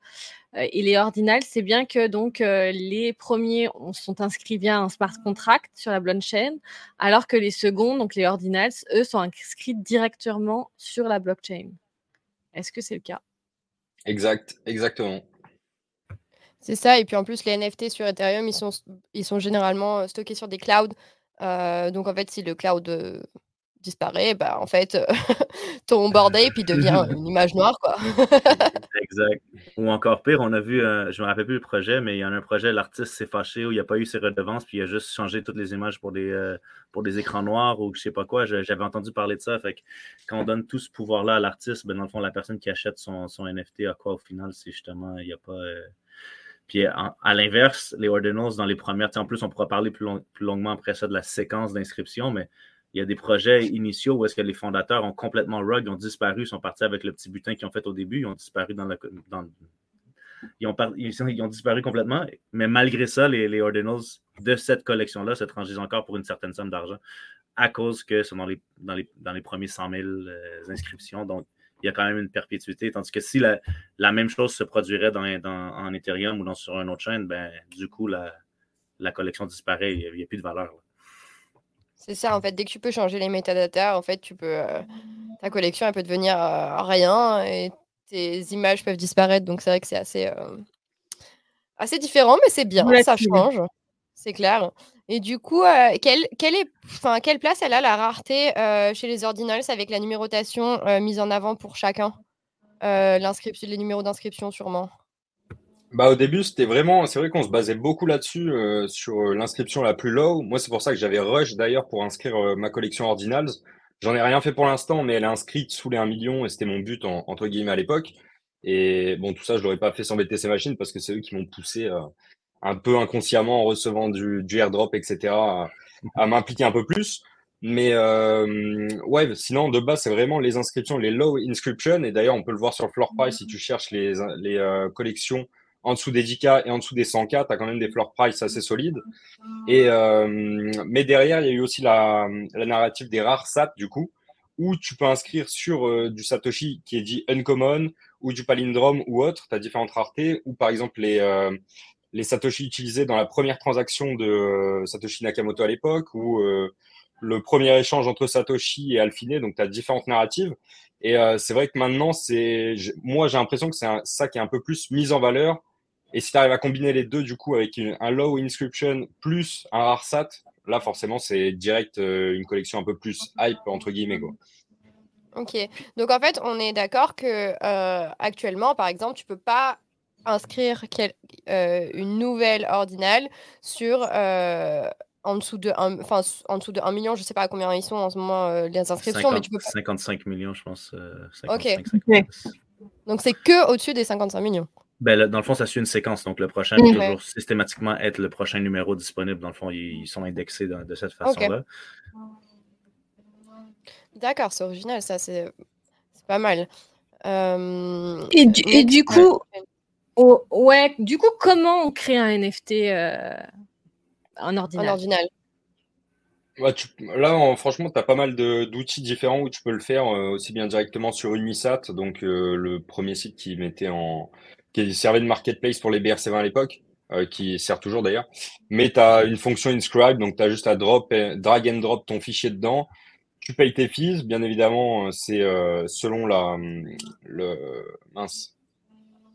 euh, et les ordinals, c'est bien que donc euh, les premiers sont inscrits via un smart contract sur la blockchain, alors que les seconds, donc les ordinals, eux, sont inscrits directement sur la blockchain. Est-ce que c'est le cas? Exact, exactement. C'est ça. Et puis en plus, les NFT sur Ethereum, ils sont, ils sont généralement stockés sur des clouds. donc en fait, si le cloud disparaît, bah, en fait, euh, [laughs] ton board ape, il [laughs] devient une image noire, quoi. [laughs] exact. Ou encore pire, on a vu, euh, je ne me rappelle plus le projet, mais il y en a un projet, l'artiste s'est fâché où il n'y a pas eu ses redevances, puis il a juste changé toutes les images pour des, euh, pour des écrans noirs ou je ne sais pas quoi. J'avais entendu parler de ça. Fait que quand on donne tout ce pouvoir-là à l'artiste, ben, dans le fond, la personne qui achète son, son NFT à quoi au final, c'est justement, il n'y a pas. Puis à l'inverse, les ordinals, dans les premières, en plus, on pourra parler plus, longuement après ça de la séquence d'inscription, mais il y a des projets initiaux où est-ce que les fondateurs ont complètement rug, ont disparu, sont partis avec le petit butin qu'ils ont fait au début, ils ont disparu dans la. ils, ont ils, ont disparu complètement, mais malgré ça, les, ordinals de cette collection-là se transisent encore pour une certaine somme d'argent à cause que ce sont dans les, dans les, dans les premiers 100 000 euh, inscriptions. Donc, il y a quand même une perpétuité. Tandis que si la, la même chose se produirait dans, dans, en Ethereum ou dans, sur une autre chaîne, ben, du coup, la, la collection disparaît. Il n'y a, plus de valeur. C'est ça, en fait, dès que tu peux changer les métadatas, en fait, tu peux, euh, ta collection elle peut devenir euh, rien et tes images peuvent disparaître. Donc c'est vrai que c'est assez, euh, assez différent, mais c'est bien, ça change, c'est clair. Et du coup, quelle, quelle, place elle a la rareté chez les ordinals avec la numérotation mise en avant pour chacun? L'inscription, Les numéros d'inscription sûrement bah, au début, c'était vraiment, c'est vrai qu'on se basait beaucoup là-dessus, euh, sur euh, l'inscription la plus low. Moi, c'est pour ça que j'avais rush d'ailleurs pour inscrire euh, ma collection Ordinals. J'en ai rien fait pour l'instant, mais elle est inscrite sous les 1 million et c'était mon but entre guillemets à l'époque. Et bon, tout ça, je l'aurais pas fait sans BTC Machine parce que c'est eux qui m'ont poussé un peu inconsciemment en recevant du, du airdrop, etc., à, m'impliquer un peu plus. Mais ouais, sinon de base, c'est vraiment les inscriptions, les low inscription. Et d'ailleurs, on peut le voir sur le floor price si tu cherches les, les collections en dessous des 10K et en dessous des 100K, tu as quand même des floor price assez solides. Et, euh, mais derrière, il y a eu aussi la, la narrative des rares SAT, du coup, où tu peux inscrire sur euh, du Satoshi qui est dit uncommon ou du palindrome ou autre, tu as différentes raretés, ou par exemple les, euh, les Satoshi utilisés dans la première transaction de Satoshi Nakamoto à l'époque, ou le premier échange entre Satoshi et Alphine, donc tu as différentes narratives. Et c'est vrai que maintenant, c'est moi j'ai l'impression que c'est ça qui est un peu plus mis en valeur et si tu arrives à combiner les deux, du coup, avec un low inscription plus un rare sat, là, forcément, c'est direct euh, une collection un peu plus hype, entre guillemets. Quoi. Ok. Donc, en fait, on est d'accord que euh, actuellement, par exemple, tu peux pas inscrire euh, une nouvelle ordinale sur en dessous de enfin en dessous de 1 million, je sais pas à combien ils sont en ce moment les inscriptions, mais tu peux 55 millions, je pense. ok. Donc c'est que au-dessus des 55 millions. Ben, dans le fond, ça suit une séquence. Donc, le prochain va toujours systématiquement être le prochain numéro disponible. Dans le fond, ils, sont indexés de, cette façon-là. D'accord, c'est original, ça, c'est pas mal. Euh, et, du, coup, ouais, du coup, comment on crée un NFT euh, en ordinal, en ordinal. là, franchement, tu as pas mal d'outils différents où tu peux le faire euh, aussi bien directement sur Unisat, donc le premier site qui mettait en, qui servait de marketplace pour les BRC20 à l'époque, euh, qui sert toujours d'ailleurs. Mais tu as une fonction inscribe, donc tu as juste à drop, drag and drop ton fichier dedans. Tu payes tes fees, bien évidemment, euh, c'est euh, selon la, le, mince,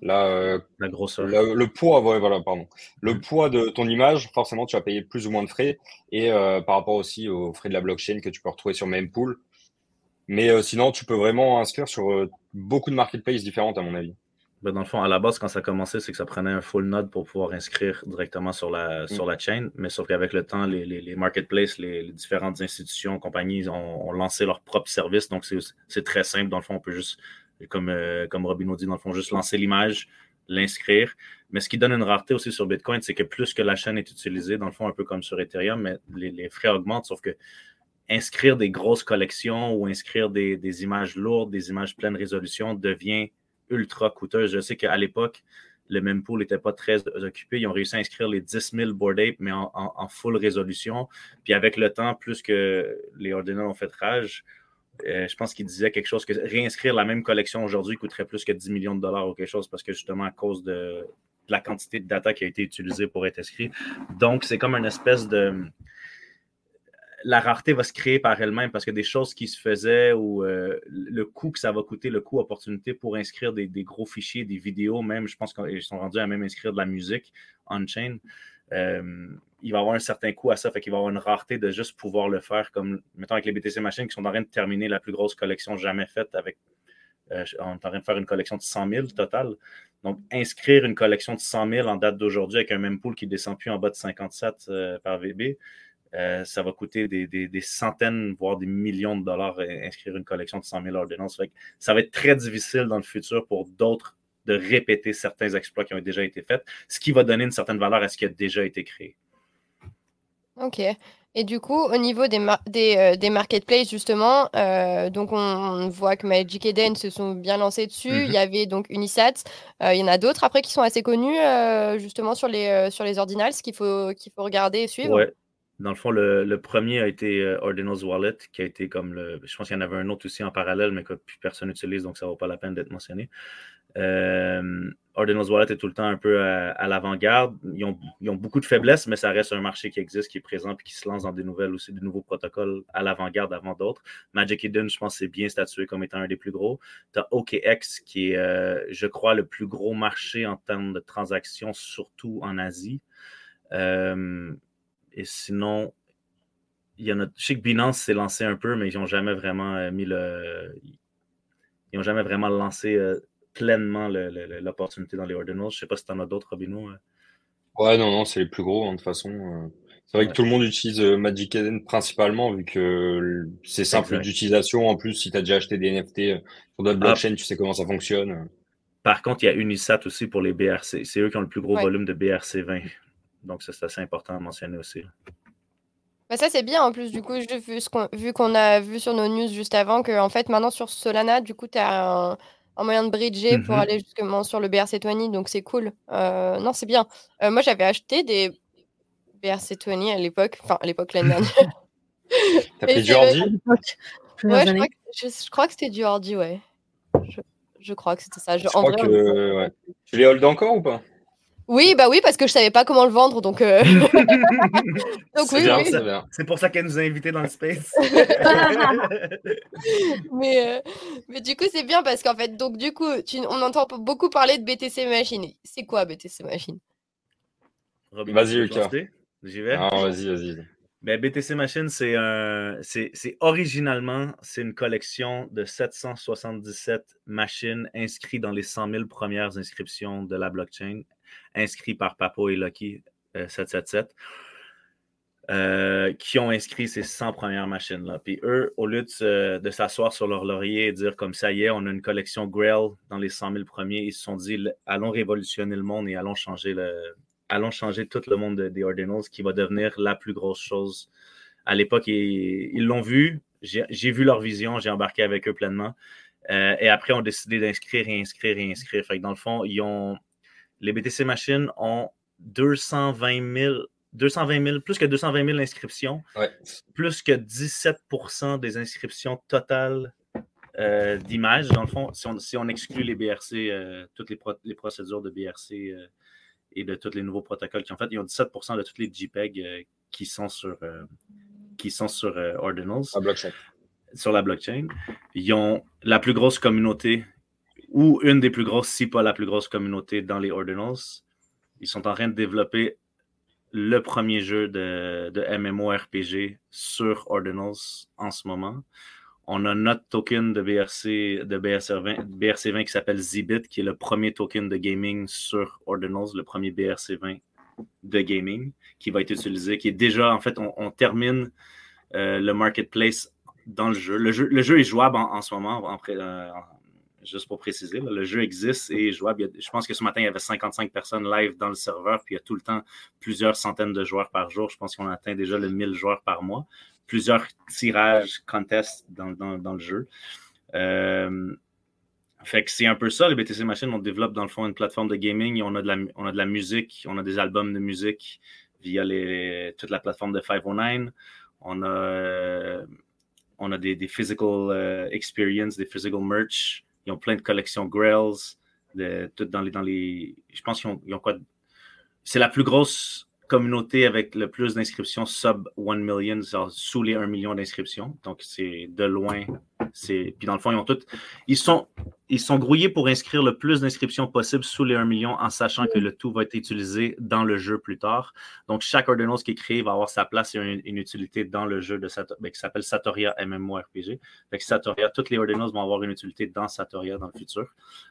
la, la grosseur. Le, poids, voilà, pardon. Le mm. poids de ton image, forcément, tu vas payer plus ou moins de frais. Et par rapport aussi aux frais de la blockchain que tu peux retrouver sur Mempool. Mais sinon, tu peux vraiment inscrire sur beaucoup de marketplaces différentes, à mon avis. Ben, dans le fond, à la base, quand ça commençait, c'est que ça prenait un full node pour pouvoir inscrire directement sur la, mm. sur la chaîne. Mais sauf qu'avec le temps, les, les, marketplaces, les, différentes institutions, compagnies ont, lancé leur propre service. Donc, c'est très simple. Dans le fond, on peut juste, comme, euh, comme Robin dit, dans le fond, juste lancer l'image, l'inscrire. Mais ce qui donne une rareté aussi sur Bitcoin, c'est que plus que la chaîne est utilisée, dans le fond, un peu comme sur Ethereum, mais les, frais augmentent. Sauf que inscrire des grosses collections ou inscrire des, des images lourdes, des images pleine résolution devient ultra coûteuse. Je sais qu'à l'époque, le même pool n'était pas très occupé. Ils ont réussi à inscrire les 10 000 board mais en, full résolution. Puis avec le temps, plus que les ordinals ont fait rage, euh, je pense qu'il disait quelque chose que réinscrire la même collection aujourd'hui coûterait plus que 10 millions de dollars ou quelque chose parce que justement à cause de, la quantité de data qui a été utilisée pour être inscrit. Donc, c'est comme une espèce de la rareté va se créer par elle-même parce que des choses qui se faisaient ou euh, le coût que ça va coûter, le coût opportunité pour inscrire des, gros fichiers, des vidéos, même, je pense qu'ils sont rendus à même inscrire de la musique on-chain. Il va avoir un certain coût à ça, fait qu'il va avoir une rareté de juste pouvoir le faire, comme, mettons, avec les BTC Machines qui sont en train de terminer la plus grosse collection jamais faite avec. on est en train de faire une collection de 100 000 total. Donc, inscrire une collection de 100 000 en date d'aujourd'hui avec un même pool qui ne descend plus en bas de 57 par VB, euh, ça va coûter des, centaines, voire des millions de dollars inscrire une collection de 100 000 ordonnances. ça va être très difficile dans le futur pour d'autres de répéter certains exploits qui ont déjà été faits, ce qui va donner une certaine valeur à ce qui a déjà été créé. Ok. Et du coup, au niveau des, des, euh, marketplaces, justement, euh, donc on, voit que Magic Eden se sont bien lancés dessus. Il y mm-hmm. avait donc Unisat. il y en a d'autres après qui sont assez connus, justement, sur les, sur les ordinals qu'il faut, qu'il faut regarder et suivre. Dans le fond, le, premier a été euh, Ordinals Wallet, qui a été comme le. Je pense qu'il y en avait un autre aussi en parallèle, mais que plus personne n'utilise, donc ça ne vaut pas la peine d'être mentionné. Euh, Ordinals Wallet est tout le temps un peu à, l'avant-garde. Ils ont, beaucoup de faiblesses, mais ça reste un marché qui existe, qui est présent, et qui se lance dans des nouvelles aussi, de nouveaux protocoles à l'avant-garde avant d'autres. Magic Eden, je pense, c'est bien statué comme étant un des plus gros. Tu as OKX, qui est, euh, je crois, le plus gros marché en termes de transactions, surtout en Asie. Euh, et sinon, il y en a. Je sais que Binance s'est lancé un peu, mais ils n'ont jamais vraiment euh, mis le. Ils n'ont jamais vraiment lancé pleinement l'opportunité dans les ordinals. Je ne sais pas si tu en as d'autres, Robino. Euh. Ouais, non, non, c'est les plus gros, hein, de toute façon. C'est vrai que tout le monde utilise Magic Eden principalement, vu que c'est simple d'utilisation. En plus, si tu as déjà acheté des NFT sur d'autres ah. blockchains, tu sais comment ça fonctionne. Par contre, il y a Unisat aussi pour les BRC. C'est eux qui ont le plus gros volume de BRC20. Donc, ça, c'est assez important à mentionner aussi. Bah ça, c'est bien en plus, du coup, vu qu'on a vu sur nos news juste avant que, en fait, maintenant sur Solana, du coup, tu as un, moyen de bridger pour mm-hmm. aller justement sur le BRC20, donc c'est cool. Euh, non, c'est bien. Euh, moi, j'avais acheté des BRC20 à l'époque, enfin, à l'époque l'année dernière. [laughs] T'as pris du ordi? Ouais, je crois, que, c'était du ordi, ouais. Je, crois que c'était ça. Je, crois que, ouais. Tu les hold encore ou pas? Oui, bah oui, parce que je savais pas comment le vendre, donc. Euh... [laughs] donc oui, oui. C'est pour ça qu'elle nous a invités dans le space. [laughs] mais, euh, mais du coup, c'est bien parce qu'en fait, donc du coup, on entend beaucoup parler de BTC Machine. C'est quoi BTC Machine? Vas-y, Lucas. J'y vais. Ah, vas-y, vas-y. Ben, BTC Machine, c'est un, c'est originalement, c'est une collection de 777 machines inscrites dans les 100 000 premières inscriptions de la blockchain inscrits par Papo et Lucky 777, euh, euh, qui ont inscrit ces 100 premières machines-là. Puis eux, au lieu de, s'asseoir sur leur laurier et dire comme ça y est, on a une collection Grail dans les 100 000 premiers, ils se sont dit allons révolutionner le monde et allons changer, le, allons changer tout le monde des Ordinals qui va devenir la plus grosse chose. À l'époque, ils l'ont vu, j'ai vu leur vision, j'ai embarqué avec eux pleinement. Euh, et après, on a décidé d'inscrire et inscrire et inscrire. Fait que dans le fond, ils ont, les BTC Machines ont 220 000, 220 plus que 220 000 inscriptions, plus que 17% des inscriptions totales euh, d'images. Dans le fond, si on, exclut les BRC, euh, toutes les, procédures de BRC euh, et de tous les nouveaux protocoles qu'ils ont fait, ils ont 17% de toutes les JPEG qui sont sur, qui sont sur Ordinals. Sur la blockchain. Ils ont la plus grosse communauté ou une des plus grosses, si pas la plus grosse communauté dans les Ordinals. Ils sont en train de développer le premier jeu de, de MMORPG sur Ordinals en ce moment. On a notre token de BRC, de BRC20, BRC20 qui s'appelle Zbit, qui est le premier token de gaming sur Ordinals, le premier BRC20 de gaming, qui va être utilisé, qui est déjà, en fait, on, termine euh, le marketplace dans le jeu. Le jeu, le jeu est jouable en, ce moment, en, euh, juste pour préciser, le jeu existe et jouable. je pense que ce matin, il y avait 55 personnes live dans le serveur, puis il y a tout le temps plusieurs centaines de joueurs par jour. Je pense qu'on atteint déjà le 1000 joueurs par mois. Plusieurs tirages, contests dans, le jeu. Euh, fait que c'est un peu ça, les BTC Machines. On développe dans le fond une plateforme de gaming. On a de la, on a de la musique, on a des albums de musique via les, toute la plateforme de 509. On a, euh, on a des, physical euh, experience, des physical merch ils ont plein de collections Grails, de, tout dans les, dans les. Je pense qu'ils ont, quoi? C'est la plus grosse communauté avec le plus d'inscriptions sub 1 million, sous les 1 million d'inscriptions. Donc, c'est de loin. Puis dans le fond, ils ont toutes. Ils sont. ils sont grouillés pour inscrire le plus d'inscriptions possible sous les 1 million en sachant que le tout va être utilisé dans le jeu plus tard. Donc, chaque Ordinals qui est créé va avoir sa place et une, utilité dans le jeu de ben, qui s'appelle Satoria MMORPG. Fait Satoria, toutes les Ordinals vont avoir une utilité dans Satoria dans le futur.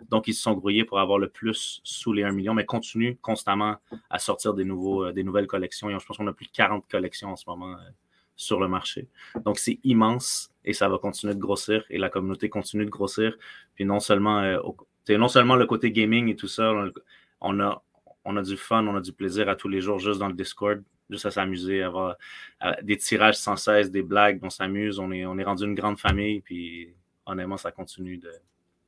Donc, ils se sont grouillés pour avoir le plus sous les 1 million, mais continuent constamment à sortir des, nouveaux, euh, des nouvelles collections. Et je pense qu'on a plus de 40 collections en ce moment euh, sur le marché. Donc, c'est immense et ça va continuer de grossir et la communauté continue de grossir. Puis non seulement, euh, non seulement le côté gaming et tout ça, on a, on a du fun, on a du plaisir à tous les jours juste dans le Discord, juste à s'amuser, avoir des tirages sans cesse, des blagues, on s'amuse, on est, on est rendu une grande famille, puis honnêtement, ça continue de,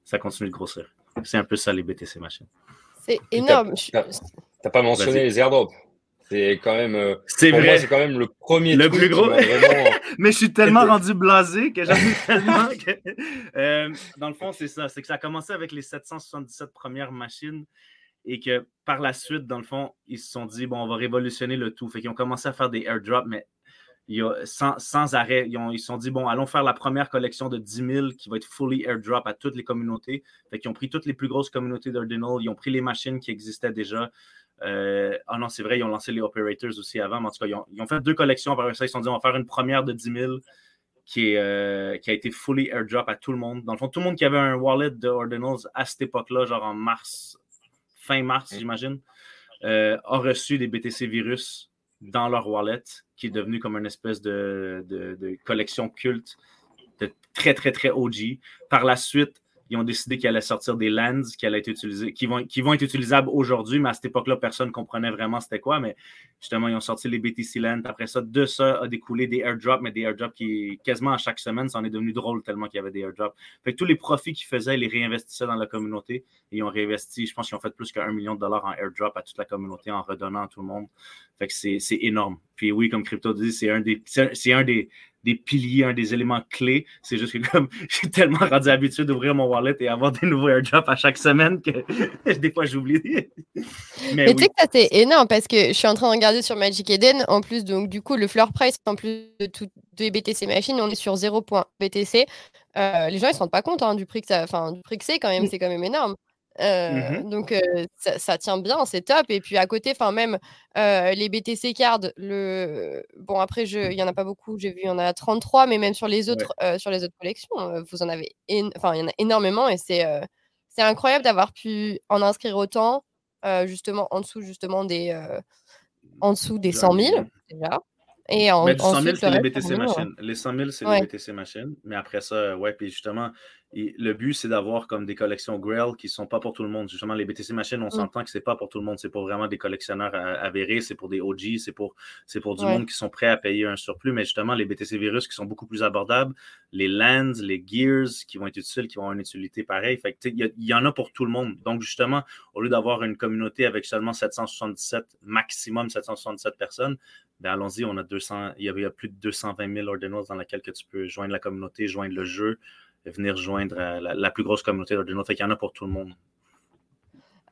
ça continue de grossir. C'est un peu ça les BTC machines. C'est énorme. T'as pas mentionné les airdrops. C'est quand même. Euh, c'est vrai. C'est quand même le premier. Le plus gros. [laughs] Mais je suis tellement rendu blasé que j'en ai [laughs] tellement que. Euh, dans le fond, c'est ça. C'est que ça a commencé avec les 777 premières machines et que par la suite, dans le fond, ils se sont dit, bon, on va révolutionner le tout. Fait qu'ils ont commencé à faire des airdrops, mais sans, sans, arrêt. Ils se sont dit, bon, allons faire la première collection de 10 000 qui va être fully airdrop à toutes les communautés. Fait qu'ils ont pris toutes les plus grosses communautés d'Ordinal, ils ont pris les machines qui existaient déjà, euh, ah non, c'est vrai, ils ont lancé les Operators aussi avant, mais en tout cas, ils ont, fait deux collections. Après ça, ils se sont dit, on va faire une première de 10 000 qui, est, euh, qui a été fully airdrop à tout le monde. Dans le fond, tout le monde qui avait un wallet de Ordinals à cette époque-là, genre en mars, fin mars, j'imagine, euh, a reçu des BTC virus dans leur wallet, qui est devenu comme une espèce de, collection culte de très, très, très OG. Par la suite, ils ont décidé qu'ils allaient sortir des lands qui, qui, vont, qui vont être utilisables aujourd'hui, mais à cette époque-là, personne ne comprenait vraiment c'était quoi. Mais justement, ils ont sorti les BTC Lands. Après ça, de ça a découlé des airdrops, mais des airdrops qui, quasiment à chaque semaine, ça en est devenu drôle tellement qu'il y avait des airdrops. Fait que tous les profits qu'ils faisaient, ils les réinvestissaient dans la communauté. Ils ont réinvesti, je pense qu'ils ont fait plus qu'un million de dollars en airdrop à toute la communauté en redonnant à tout le monde. Fait que c'est énorme. Puis oui, comme Crypto dit, c'est un des, c'est un des, des piliers, un des éléments clés. C'est juste que comme [laughs] je suis tellement rendu habitué d'ouvrir mon wallet et avoir des nouveaux airdrops à chaque semaine que [laughs] des fois j'oublie. [laughs] Mais, tu sais que ça c'est énorme parce que je suis en train de regarder sur Magic Eden. En plus, donc du coup, le floor price, en plus de tout des BTC machines, on est sur 0.BTC. Euh, les gens ils se rendent pas compte hein, du prix que ça, enfin du prix que c'est quand même, c'est quand même énorme. Mmh donc ça, tient bien, c'est top. Et puis à côté, enfin même les BTC cards, le bon après il y en a pas beaucoup, j'ai vu il y en a 33, mais même sur les autres sur les autres collections, vous en avez, enfin il y en a énormément et c'est c'est incroyable d'avoir pu en inscrire autant justement en dessous justement des en dessous des 100 000 déjà. Et en, mais 100 000, c'est les BTC machines. Les 100 000, c'est les BTC machines. Mais après ça, ouais, puis justement, le but, c'est d'avoir comme des collections Grail qui ne sont pas pour tout le monde. Justement, les BTC Machines, on mm. s'entend que ce n'est pas pour tout le monde. C'est pour vraiment des collectionneurs avérés, c'est pour des OG, c'est pour, pour du monde qui sont prêts à payer un surplus. Mais justement, les BTC Virus qui sont beaucoup plus abordables, les Lands, les Gears qui vont être utiles, qui vont avoir une utilité pareille. Fait il y, en a pour tout le monde. Donc, justement, au lieu d'avoir une communauté avec seulement 777, maximum 777 personnes, ben allons-y, on a 200, il y, a, plus de 220 000 ordinals dans lesquels que tu peux joindre la communauté, joindre le jeu venir joindre la, plus grosse communauté d'Ordinal. Fait qu'il y en a pour tout le monde.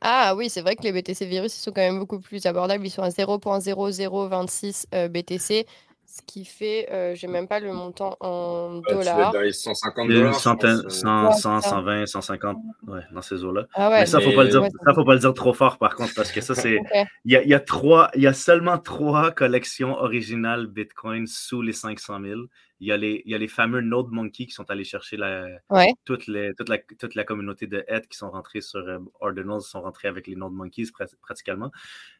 Ah oui, c'est vrai que les BTC virus ils sont quand même beaucoup plus abordables. Ils sont à 0.0026 euh, BTC, ce qui fait, euh, j'ai même pas le montant en dollars. Dans les 150 dollars. 100, 100, 120, 150, ouais, dans ces eaux-là. Ah mais ça, faut pas le dire, ça, faut pas le dire trop fort par contre, parce que ça, c'est. [laughs] Il y, a, y, a trois, il y a seulement trois collections originales Bitcoin sous les 500 000 il y, a les, il y a les fameux Node Monkey qui sont allés chercher la, toute, les, toute, la, toute, la, communauté de Ed qui sont rentrés sur euh, Ordinals, sont rentrés avec les Node Monkeys pratiquement.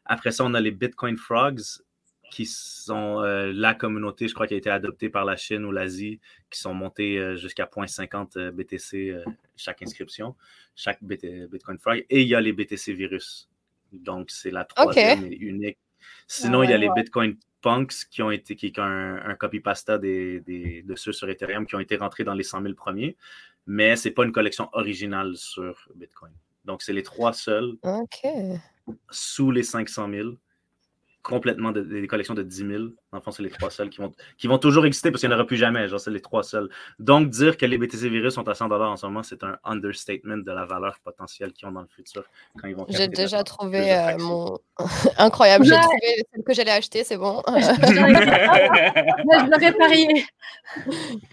Après ça, on a les Bitcoin Frogs qui sont euh, la communauté, je crois, qui a été adoptée par la Chine ou l'Asie, qui sont montés euh, jusqu'à 0.50 BTC chaque inscription, chaque Bitcoin Frog. Et il y a les BTC Virus. Donc, c'est la troisième et unique. Sinon, il y a les Bitcoin Punks qui ont été qui, un, un copy-pasta des, de ceux sur Ethereum qui ont été rentrés dans les 100 000 premiers, mais ce n'est pas une collection originale sur Bitcoin. Donc, c'est les trois seuls sous les 500 000 complètement des collections de 10 000. En fond, c'est les trois seuls qui vont, qui vont toujours exister parce qu'il n'y en aura plus jamais. Genre, c'est les trois seuls. Donc, dire que les BTC Virus sont à 100 en ce moment, c'est un understatement de la valeur potentielle qu'ils ont dans le futur quand ils vont J'ai déjà trouvé euh, mon. [laughs] Incroyable, j'ai trouvé celle que j'allais acheter, c'est bon. [laughs] je l'aurais parié.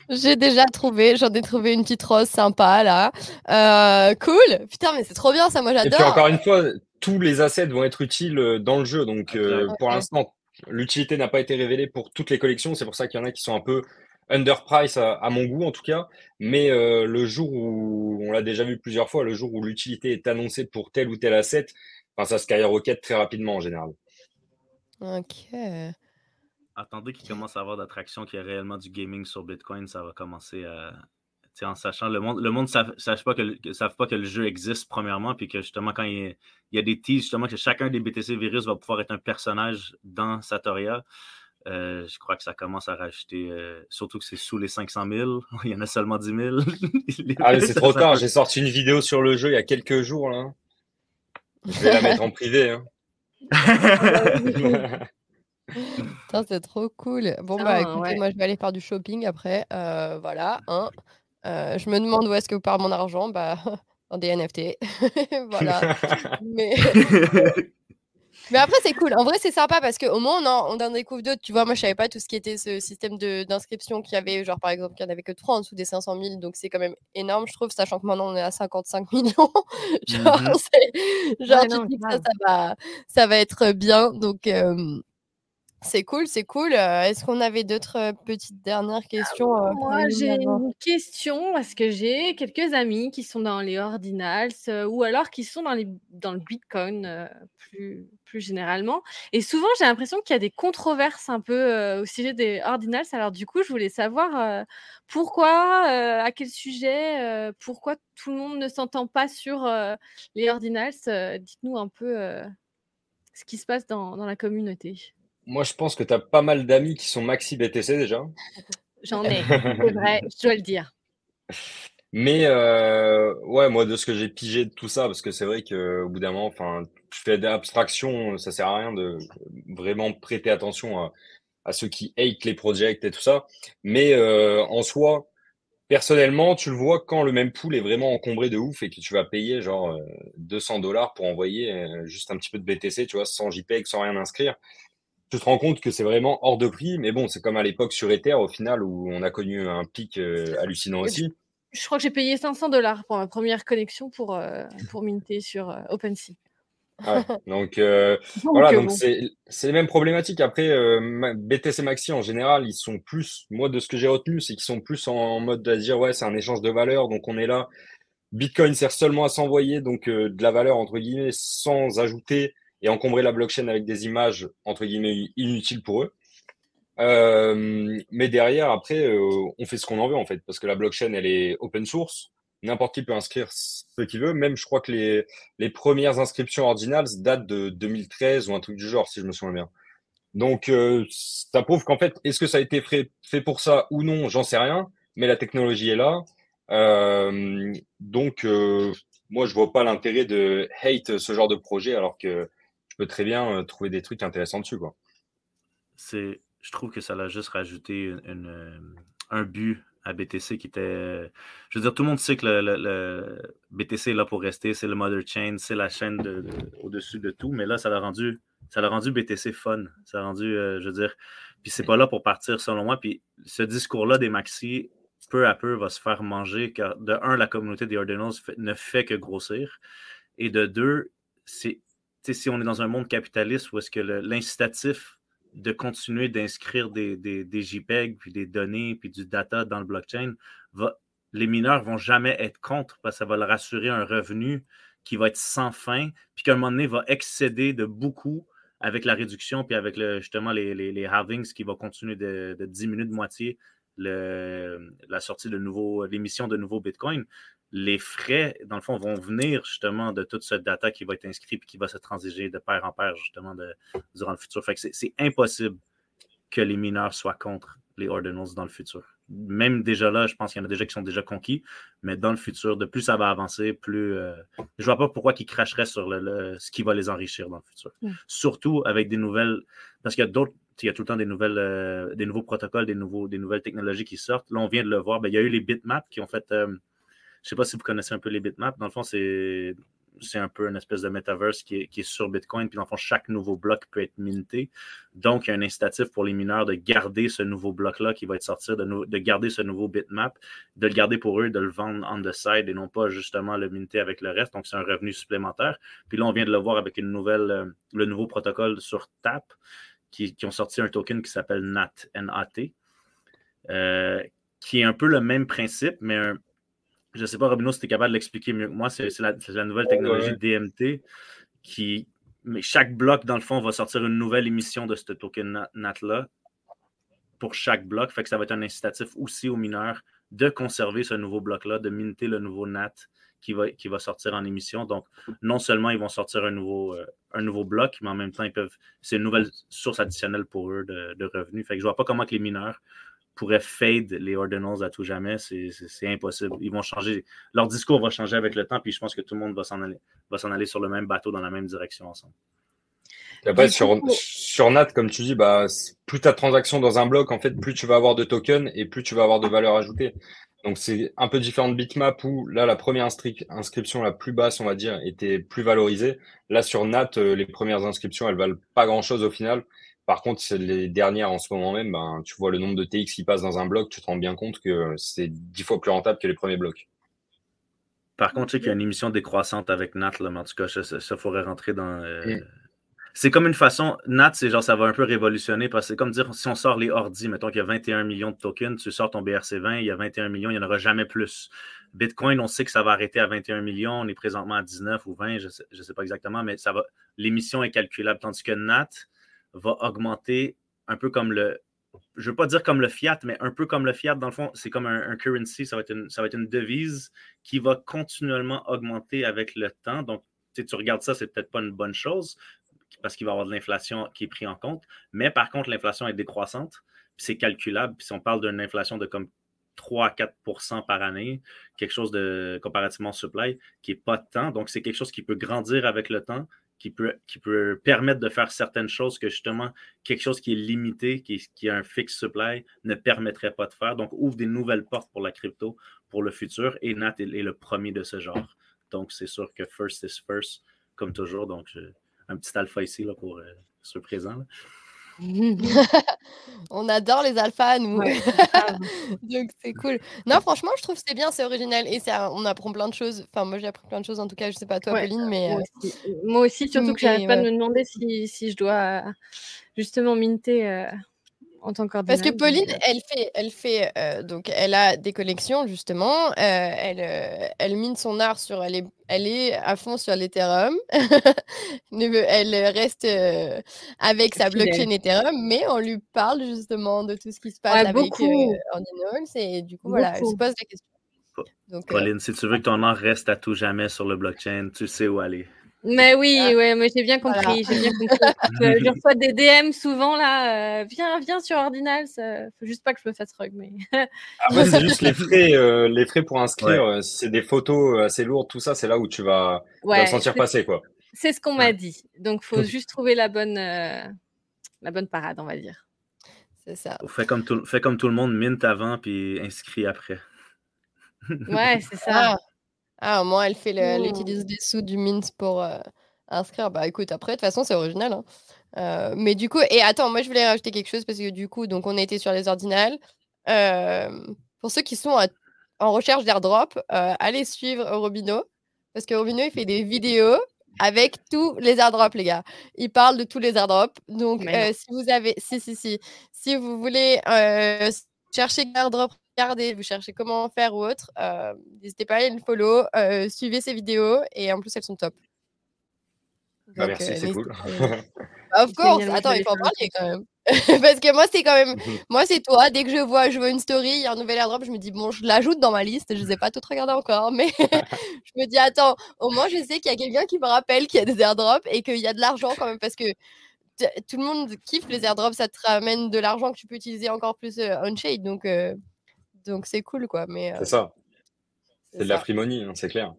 J'ai déjà trouvé, j'en ai trouvé une petite rose sympa là. Euh, cool, putain, mais c'est trop bien ça, moi j'adore. Et puis encore une fois, tous les assets vont être utiles euh, dans le jeu. Donc, euh, pour l'instant, l'utilité n'a pas été révélée pour toutes les collections. C'est pour ça qu'il y en a qui sont un peu underprice à, à mon goût, en tout cas. Mais euh, le jour où, on l'a déjà vu plusieurs fois, le jour où l'utilité est annoncée pour tel ou tel asset, enfin, ça skyrocket très rapidement en général. Ok. Attendez qu'il commence à avoir d'attraction, qu'il y a réellement du gaming sur Bitcoin, ça va commencer à, en sachant le monde, le monde ne savent, pas que, savent pas que le jeu existe, premièrement, puis que justement, quand il y, a, des teas, justement, que chacun des BTC virus va pouvoir être un personnage dans Satoria. Euh, je crois que ça commence à rajouter, euh, surtout que c'est sous les 500 000. [laughs] il y en a seulement 10 000. [laughs] ah, c'est trop tard. J'ai sorti une vidéo sur le jeu il y a quelques jours. Là. Je vais la [laughs] mettre en privé. Hein. c'est trop cool. Bon, bah ah, écoutez, moi je vais aller faire du shopping après. Euh, voilà. Hein. Euh, je me demande où est-ce que part mon argent. Bah, [laughs] dans des NFT. [laughs] voilà. Mais... [laughs] Mais après, c'est cool. En vrai, c'est sympa parce qu'au moins, on en, on en découvre d'autres. Tu vois, moi, je savais pas tout ce qui était ce système d'inscription qu'il y avait. Genre, par exemple, qu'il n'y en avait que 3 en dessous des 500 000. Donc, c'est quand même énorme, je trouve, sachant que maintenant, on est à 55 millions. genre, genre tu dis que ça, ça, va, ça va être bien. Donc, euh, c'est cool, c'est cool. Est-ce qu'on avait d'autres petites dernières questions Moi, j'ai une question parce que j'ai quelques amis qui sont dans les ordinals ou alors qui sont dans, les, dans le Bitcoin plus, plus généralement. Et souvent, j'ai l'impression qu'il y a des controverses un peu au sujet des ordinals. Alors, du coup, je voulais savoir pourquoi, à quel sujet, pourquoi tout le monde ne s'entend pas sur les ordinals? Dites-nous un peu ce qui se passe dans, dans la communauté. Moi, je pense que tu as pas mal d'amis qui sont maxi BTC déjà. [laughs] J'en ai, c'est vrai, je dois le dire. Mais euh, ouais, moi, de ce que j'ai pigé de tout ça, parce que c'est vrai qu'au bout d'un moment, enfin, je fais des abstractions, ça sert à rien de vraiment prêter attention à, ceux qui hate les projects et tout ça. Mais euh, en soi, personnellement, tu le vois quand le même pool est vraiment encombré de ouf et que tu vas payer genre 200 dollars pour envoyer euh, juste un petit peu de BTC, tu vois, sans JPEG, sans rien inscrire tu te rends compte que c'est vraiment hors de prix. Mais bon, c'est comme à l'époque sur Ether, au final, où on a connu un pic euh, hallucinant aussi. Je, crois que j'ai payé 500 dollars pour ma première connexion pour, euh, pour minter sur euh, OpenSea. Ah [laughs] donc, voilà, donc c'est les mêmes problématiques. Après, BTC Maxi en général, ils sont plus, moi de ce que j'ai retenu, c'est qu'ils sont plus en, mode de dire ouais, c'est un échange de valeur, donc on est là. Bitcoin sert seulement à s'envoyer donc de la valeur entre guillemets sans ajouter et encombrer la blockchain avec des images entre guillemets inutiles pour eux. Euh, mais derrière, après, euh, on fait ce qu'on en veut en fait, parce que la blockchain, elle est open source. N'importe qui peut inscrire ce qu'il veut. Même, je crois que les, les premières inscriptions ordinales datent de 2013 ou un truc du genre, si je me souviens bien. Donc, euh, ça prouve qu'en fait, est-ce que ça a été fait, fait pour ça ou non J'en sais rien. Mais la technologie est là. donc, moi, je vois pas l'intérêt de hate ce genre de projet, alors que je peux très bien euh, trouver des trucs intéressants dessus. Quoi. C'est, je trouve que ça l'a juste rajouté une, euh, un but à BTC qui était. Je veux dire, tout le monde sait que le, BTC est là pour rester, c'est le mother chain, c'est la chaîne de, au-dessus de tout, mais là, ça l'a rendu, ça l'a rendu BTC fun. Ça l'a rendu, euh, je veux dire, puis c'est pas là pour partir selon moi. Puis ce discours-là des maxi, peu à peu, va se faire manger car de un, la communauté des Ordinals ne fait que grossir. Et de deux, c'est si on est dans un monde capitaliste où est-ce que l'incitatif de continuer d'inscrire des, JPEG, puis des données, puis du data dans le blockchain, les mineurs vont jamais être contre parce que ça va leur assurer un revenu qui va être sans fin, puis qu'à un moment donné va excéder de beaucoup avec la réduction, puis avec justement les, halvings qui va continuer de, diminuer de moitié la sortie de nouveaux, l'émission de nouveaux Bitcoin les frais, dans le fond, vont venir justement de toute cette data qui va être inscrite et qui va se transiger de pair en pair justement de, durant le futur. Fait que c'est impossible que les mineurs soient contre les ordinals dans le futur. Même déjà là, je pense qu'il y en a déjà qui sont déjà conquis, mais dans le futur, de plus ça va avancer, plus. Euh, je vois pas pourquoi ils cracheraient sur le, ce qui va les enrichir dans le futur. Mm. Surtout avec des nouvelles. Parce qu'il y a d'autres. Il y a tout le temps des, nouvelles, euh, des nouveaux protocoles, des, nouveaux, des nouvelles technologies qui sortent. Là, on vient de le voir. Ben, il y a eu les bitmaps qui ont fait. euh, je ne sais pas si vous connaissez un peu les bitmaps. Dans le fond, c'est c'est un peu une espèce de metaverse qui est, qui est sur Bitcoin. Puis, dans le fond, chaque nouveau bloc peut être minté. Donc, il y a un incitatif pour les mineurs de garder ce nouveau bloc-là qui va être sorti, de, de garder ce nouveau bitmap, de le garder pour eux, de le vendre on the side et non pas justement le minter avec le reste. Donc, c'est un revenu supplémentaire. Puis là, on vient de le voir avec une nouvelle, euh, le nouveau protocole sur TAP qui, qui ont sorti un token qui s'appelle NAT, N-A-T, euh, qui est un peu le même principe, mais un, je ne sais pas, Robino, si tu es capable de l'expliquer mieux que moi. C'est la, nouvelle technologie. DMT qui. Mais chaque bloc, dans le fond, va sortir une nouvelle émission de ce token NAT-là pour chaque bloc. Fait que ça va être un incitatif aussi aux mineurs de conserver ce nouveau bloc-là, de minter le nouveau NAT qui va, qui va sortir en émission. Donc, non seulement ils vont sortir un nouveau, euh, un nouveau bloc, mais en même temps, ils peuvent. C'est une nouvelle source additionnelle pour eux de, de revenus. Fait que je vois pas comment que les mineurs pourraient fade les ordinals à tout jamais. C'est- impossible. Ils vont changer. Leur discours va changer avec le temps, puis je pense que tout le monde va s'en aller, va s'en aller sur le même bateau dans la même direction ensemble. Après, sur, sur NAT, comme tu dis, bah, plus tu as de transactions dans un bloc, en fait, plus tu vas avoir de tokens et plus tu vas avoir de valeur ajoutée. Donc, c'est un peu différent de Bitmap où, là, la première inscri- inscription la plus basse, on va dire, était plus valorisée. Là, sur NAT, euh, les premières inscriptions, elles valent pas grand-chose au final. Par contre, c'est les dernières en ce moment même, ben, tu vois le nombre de TX qui passent dans un bloc, tu te rends bien compte que c'est dix fois plus rentable que les premiers blocs. Par contre, je sais qu'il y a une émission décroissante avec Nat, là, mais en tout cas, ça, ça, ça faudrait rentrer dans. euh, Mm. C'est comme une façon. Nat, c'est genre, ça va un peu révolutionner parce que c'est comme dire si on sort les ordi, mettons qu'il y a 21 millions de tokens, tu sors ton BRC20, il y a 21 millions, il n'y en aura jamais plus. Bitcoin, on sait que ça va arrêter à 21 millions, on est présentement à 19 ou 20, je ne sais, je sais pas exactement, mais ça va. L'émission est calculable, tandis que Nat va augmenter un peu comme le. Je ne veux pas dire comme le fiat, mais un peu comme le fiat, dans le fond, c'est comme un, currency, ça va, être une, devise qui va continuellement augmenter avec le temps. Donc, sais, tu regardes ça, c'est peut-être pas une bonne chose parce qu'il va y avoir de l'inflation qui est prise en compte. Mais par contre, l'inflation est décroissante, c'est calculable. Puis si on parle d'une inflation de comme 3 à 4% par année, quelque chose de comparativement supply qui n'est pas de temps. Donc, c'est quelque chose qui peut grandir avec le temps, qui peut, qui peut permettre de faire certaines choses que justement, quelque chose qui est limité, qui, qui a un fixe supply, ne permettrait pas de faire. Donc, ouvre des nouvelles portes pour la crypto pour le futur. Et Nat est, le premier de ce genre. Donc, c'est sûr que first is first, comme toujours. Donc, un petit alpha ici là, pour euh, ceux présents. là. [laughs] On adore les alphas, nous. Ouais. [laughs] Donc c'est cool. Non, franchement, je trouve que c'est bien, c'est original et ça, on apprend plein de choses. Enfin, moi j'ai appris plein de choses en tout cas. Je sais pas toi, Ouais, Pauline, mais Moi euh, aussi, Moi aussi, surtout que [laughs] j'arrête pas de ouais. me demander si, si je dois euh, justement minter euh, en tant parce que. Pauline, euh, elle fait, elle fait, euh, donc elle a des collections justement. euh, elle, euh, elle mine son art sur, elle est, elle est à fond sur l'Ethereum. [laughs] Elle reste euh, avec sa Fidèle. blockchain Ethereum, mais on lui parle justement de tout ce qui se passe Ouais, avec euh, Ordinals et du coup voilà, elle se pose des questions. Donc, euh, Pauline, si tu veux que ton art reste à tout jamais sur le blockchain, tu sais où aller. Mais oui, Ah. ouais, mais j'ai bien Voilà. compris. J'ai bien compris. Euh, je [laughs] reçois des DM souvent là. euh, viens, viens sur Ordinal. Ça... Faut juste pas que je me fasse rug, mais. Après, [laughs] c'est juste les frais, euh, les frais pour inscrire. euh, si c'est des photos euh, assez lourdes, tout ça, c'est là où tu vas, tu vas Ouais, sentir passer, quoi. c'est ce qu'on m'a dit. Donc, faut [laughs] juste trouver la bonne, euh, la bonne parade, on va dire. c'est ça. Fais comme tout, fais comme tout le monde, mint avant puis inscris après. Ouais, c'est ça. Ah. Ah, au moins, elle, fait le- elle Hmm. utilise des sous du Mint pour euh, inscrire. Bah écoute, après, de toute façon, c'est original. hein. Euh, mais du coup, et attends, moi, je voulais rajouter quelque chose parce que du coup, donc, on a été sur les ordinales. Euh, pour ceux qui sont à- en recherche d'airdrop, euh, allez suivre Robino parce que Robino, il fait des vidéos avec tous les airdrops, les gars. Il parle de tous les airdrops. Donc, euh, si vous avez, si, si, si, si vous voulez euh, chercher airdrop, regardez, vous cherchez comment faire ou autre, euh, n'hésitez pas à aller le follow, euh, suivez ses vidéos et en plus, elles sont top. Bah, merci, euh, c'est cool. [laughs] Of course, attends, il faut en parler quand même. [laughs] Parce que moi, c'est quand même, [laughs] moi, c'est toi. Dès que je vois, je vois une story, il y a un nouvel airdrop, je me dis, bon, je l'ajoute dans ma liste. Je ne les ai pas toutes regardées encore, mais je me dis, attends, au moins, je sais qu'il y a quelqu'un qui me rappelle qu'il y a des airdrops et qu'il y a de l'argent quand même. Parce que tout le monde kiffe les airdrops, ça te ramène de l'argent que tu peux utiliser encore plus on-chain. Donc, donc c'est cool, quoi. Mais, c'est ça. C'est de la free money, hein, c'est clair.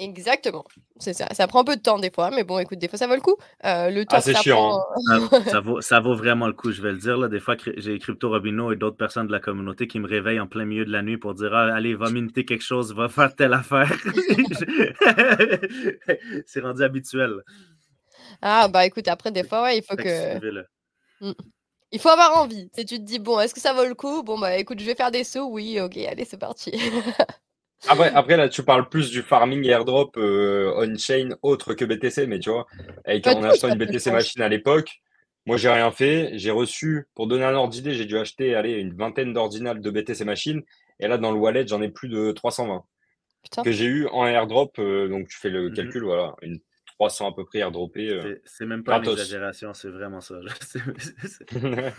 Exactement. C'est ça. Ça prend un peu de temps des fois, mais bon, écoute, des fois ça vaut le coup. Euh, le temps ah, c'est chiant. Hein. ça, vaut, [laughs] ça vaut vraiment le coup, je vais le dire. Là. Des fois, j'ai Crypto Robino et d'autres personnes de la communauté qui me réveillent en plein milieu de la nuit pour dire ah, Allez, va [laughs] minter quelque chose, va faire telle affaire. [laughs] c'est rendu habituel. Ah, bah écoute, après, des fois, ouais, il faut que. Il faut avoir envie. Si tu te dis, bon, est-ce que ça vaut le coup? Bon, bah écoute, je vais faire des sauts. Oui, ok, allez, c'est parti. [laughs] Après, après, là, tu parles plus du farming airdrop euh, on-chain autre que BTC, mais tu vois, avec, en achetant une BTC machine à l'époque, moi, j'ai rien fait. J'ai reçu, pour donner un ordre d'idée, j'ai dû acheter allez, une vingtaine d'ordinales de BTC machine. Et là, dans le wallet, j'en ai plus de 320 que j'ai eu en airdrop. Euh, donc, tu fais le mhm. calcul, voilà, une 300 à peu près airdroppé. Euh, c'est même pas une exagération, c'est vraiment ça. [laughs] [laughs]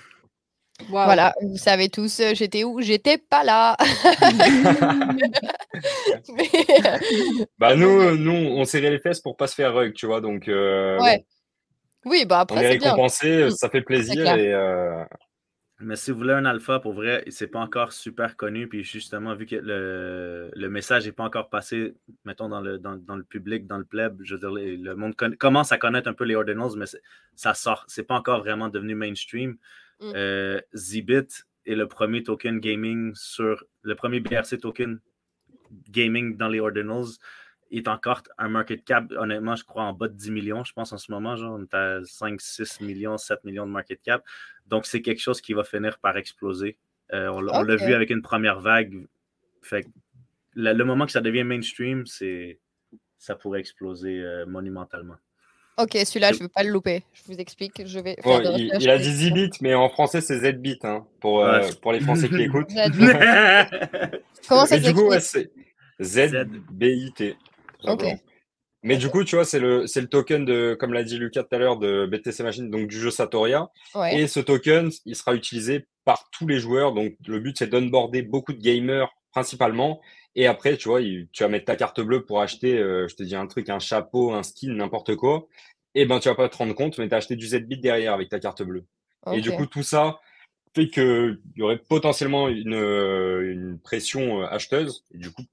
Voilà, vous savez tous, euh, j'étais où? J'étais pas là. [laughs] bah nous, nous, on serrait les fesses pour pas se faire rug, tu vois, donc. Euh, ouais. Oui, bah après. On est, récompensé, mm. ça fait plaisir et. Euh, Mais si vous voulez un alpha, pour vrai, c'est pas encore super connu. Puis justement, vu que le, le message n'est pas encore passé, mettons, dans le, dans, dans, le public, dans le pleb, je veux dire, le monde commence à connaître un peu les ordinals, mais ça sort. C'est pas encore vraiment devenu mainstream. Mm. Euh, Zbit est le premier token gaming sur le premier BRC token gaming dans les ordinals. Est encore un market cap, honnêtement, je crois en bas de 10 millions, je pense en ce moment, genre, on est à 5, 6 millions, 7 millions de market cap. Donc, c'est quelque chose qui va finir par exploser. Euh, on, l'a vu avec une première vague. Fait le, moment que ça devient mainstream, c'est ça pourrait exploser euh, monumentalement. Ok, celui-là, je ne veux pas le louper. Je vous explique. Je vais il, a dit Z-Bit, mais en français, c'est Z-Bit hein, pour, euh, pour les Français qui [laughs] écoutent. [laughs] Comment ça s'écrit? Mais du coup, tu vois, c'est le, le token de, comme l'a dit Lucas tout à l'heure, de BTC Machine, donc du jeu Satoria. Et ce token, il sera utilisé par tous les joueurs. Donc, le but, c'est d'onboarder beaucoup de gamers principalement. Et après, tu vois, tu vas mettre ta carte bleue pour acheter, euh, je te dis un truc, un chapeau, un skin, n'importe quoi. Et ben, tu vas pas te rendre compte, mais tu as acheté du Z-Bit derrière avec ta carte bleue. Et du coup, tout ça fait qu'il y aurait potentiellement une, euh, une pression euh, acheteuse. Et du coup,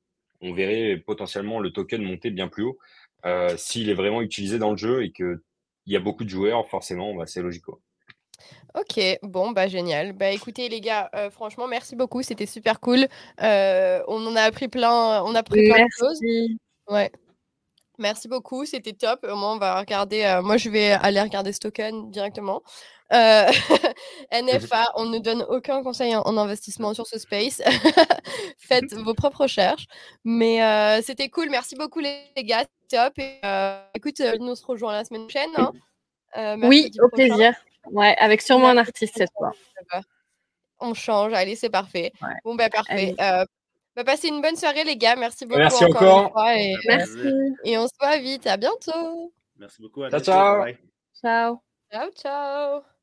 on verrait potentiellement le token monter bien plus haut euh, s'il est vraiment utilisé dans le jeu et qu'il y a beaucoup de joueurs, forcément, bah, c'est logique. Quoi. Ok, bon, bah génial. Bah écoutez les gars, euh, franchement, merci beaucoup, c'était super cool. Euh, on en a appris plein, on a appris plein de choses. Ouais. Merci beaucoup, c'était top. Au moins, on va regarder. Euh, moi, je vais aller regarder ce token directement. [laughs] NFA, on ne donne aucun conseil en, investissement sur ce space. [laughs] Faites vos propres recherches. Mais c'était cool. Merci beaucoup les, gars, top. Et, écoute, nous se rejoint la semaine prochaine. Hein. oui, au plaisir. Ouais, avec sûrement un artiste cette fois. On change, allez, c'est parfait. Bon, ben parfait. Euh, bah, passez une bonne soirée, les gars. Merci beaucoup. Merci encore. et, Merci. et on se voit vite. À bientôt. Merci beaucoup. ciao, ciao. Ciao. Ciao, ciao.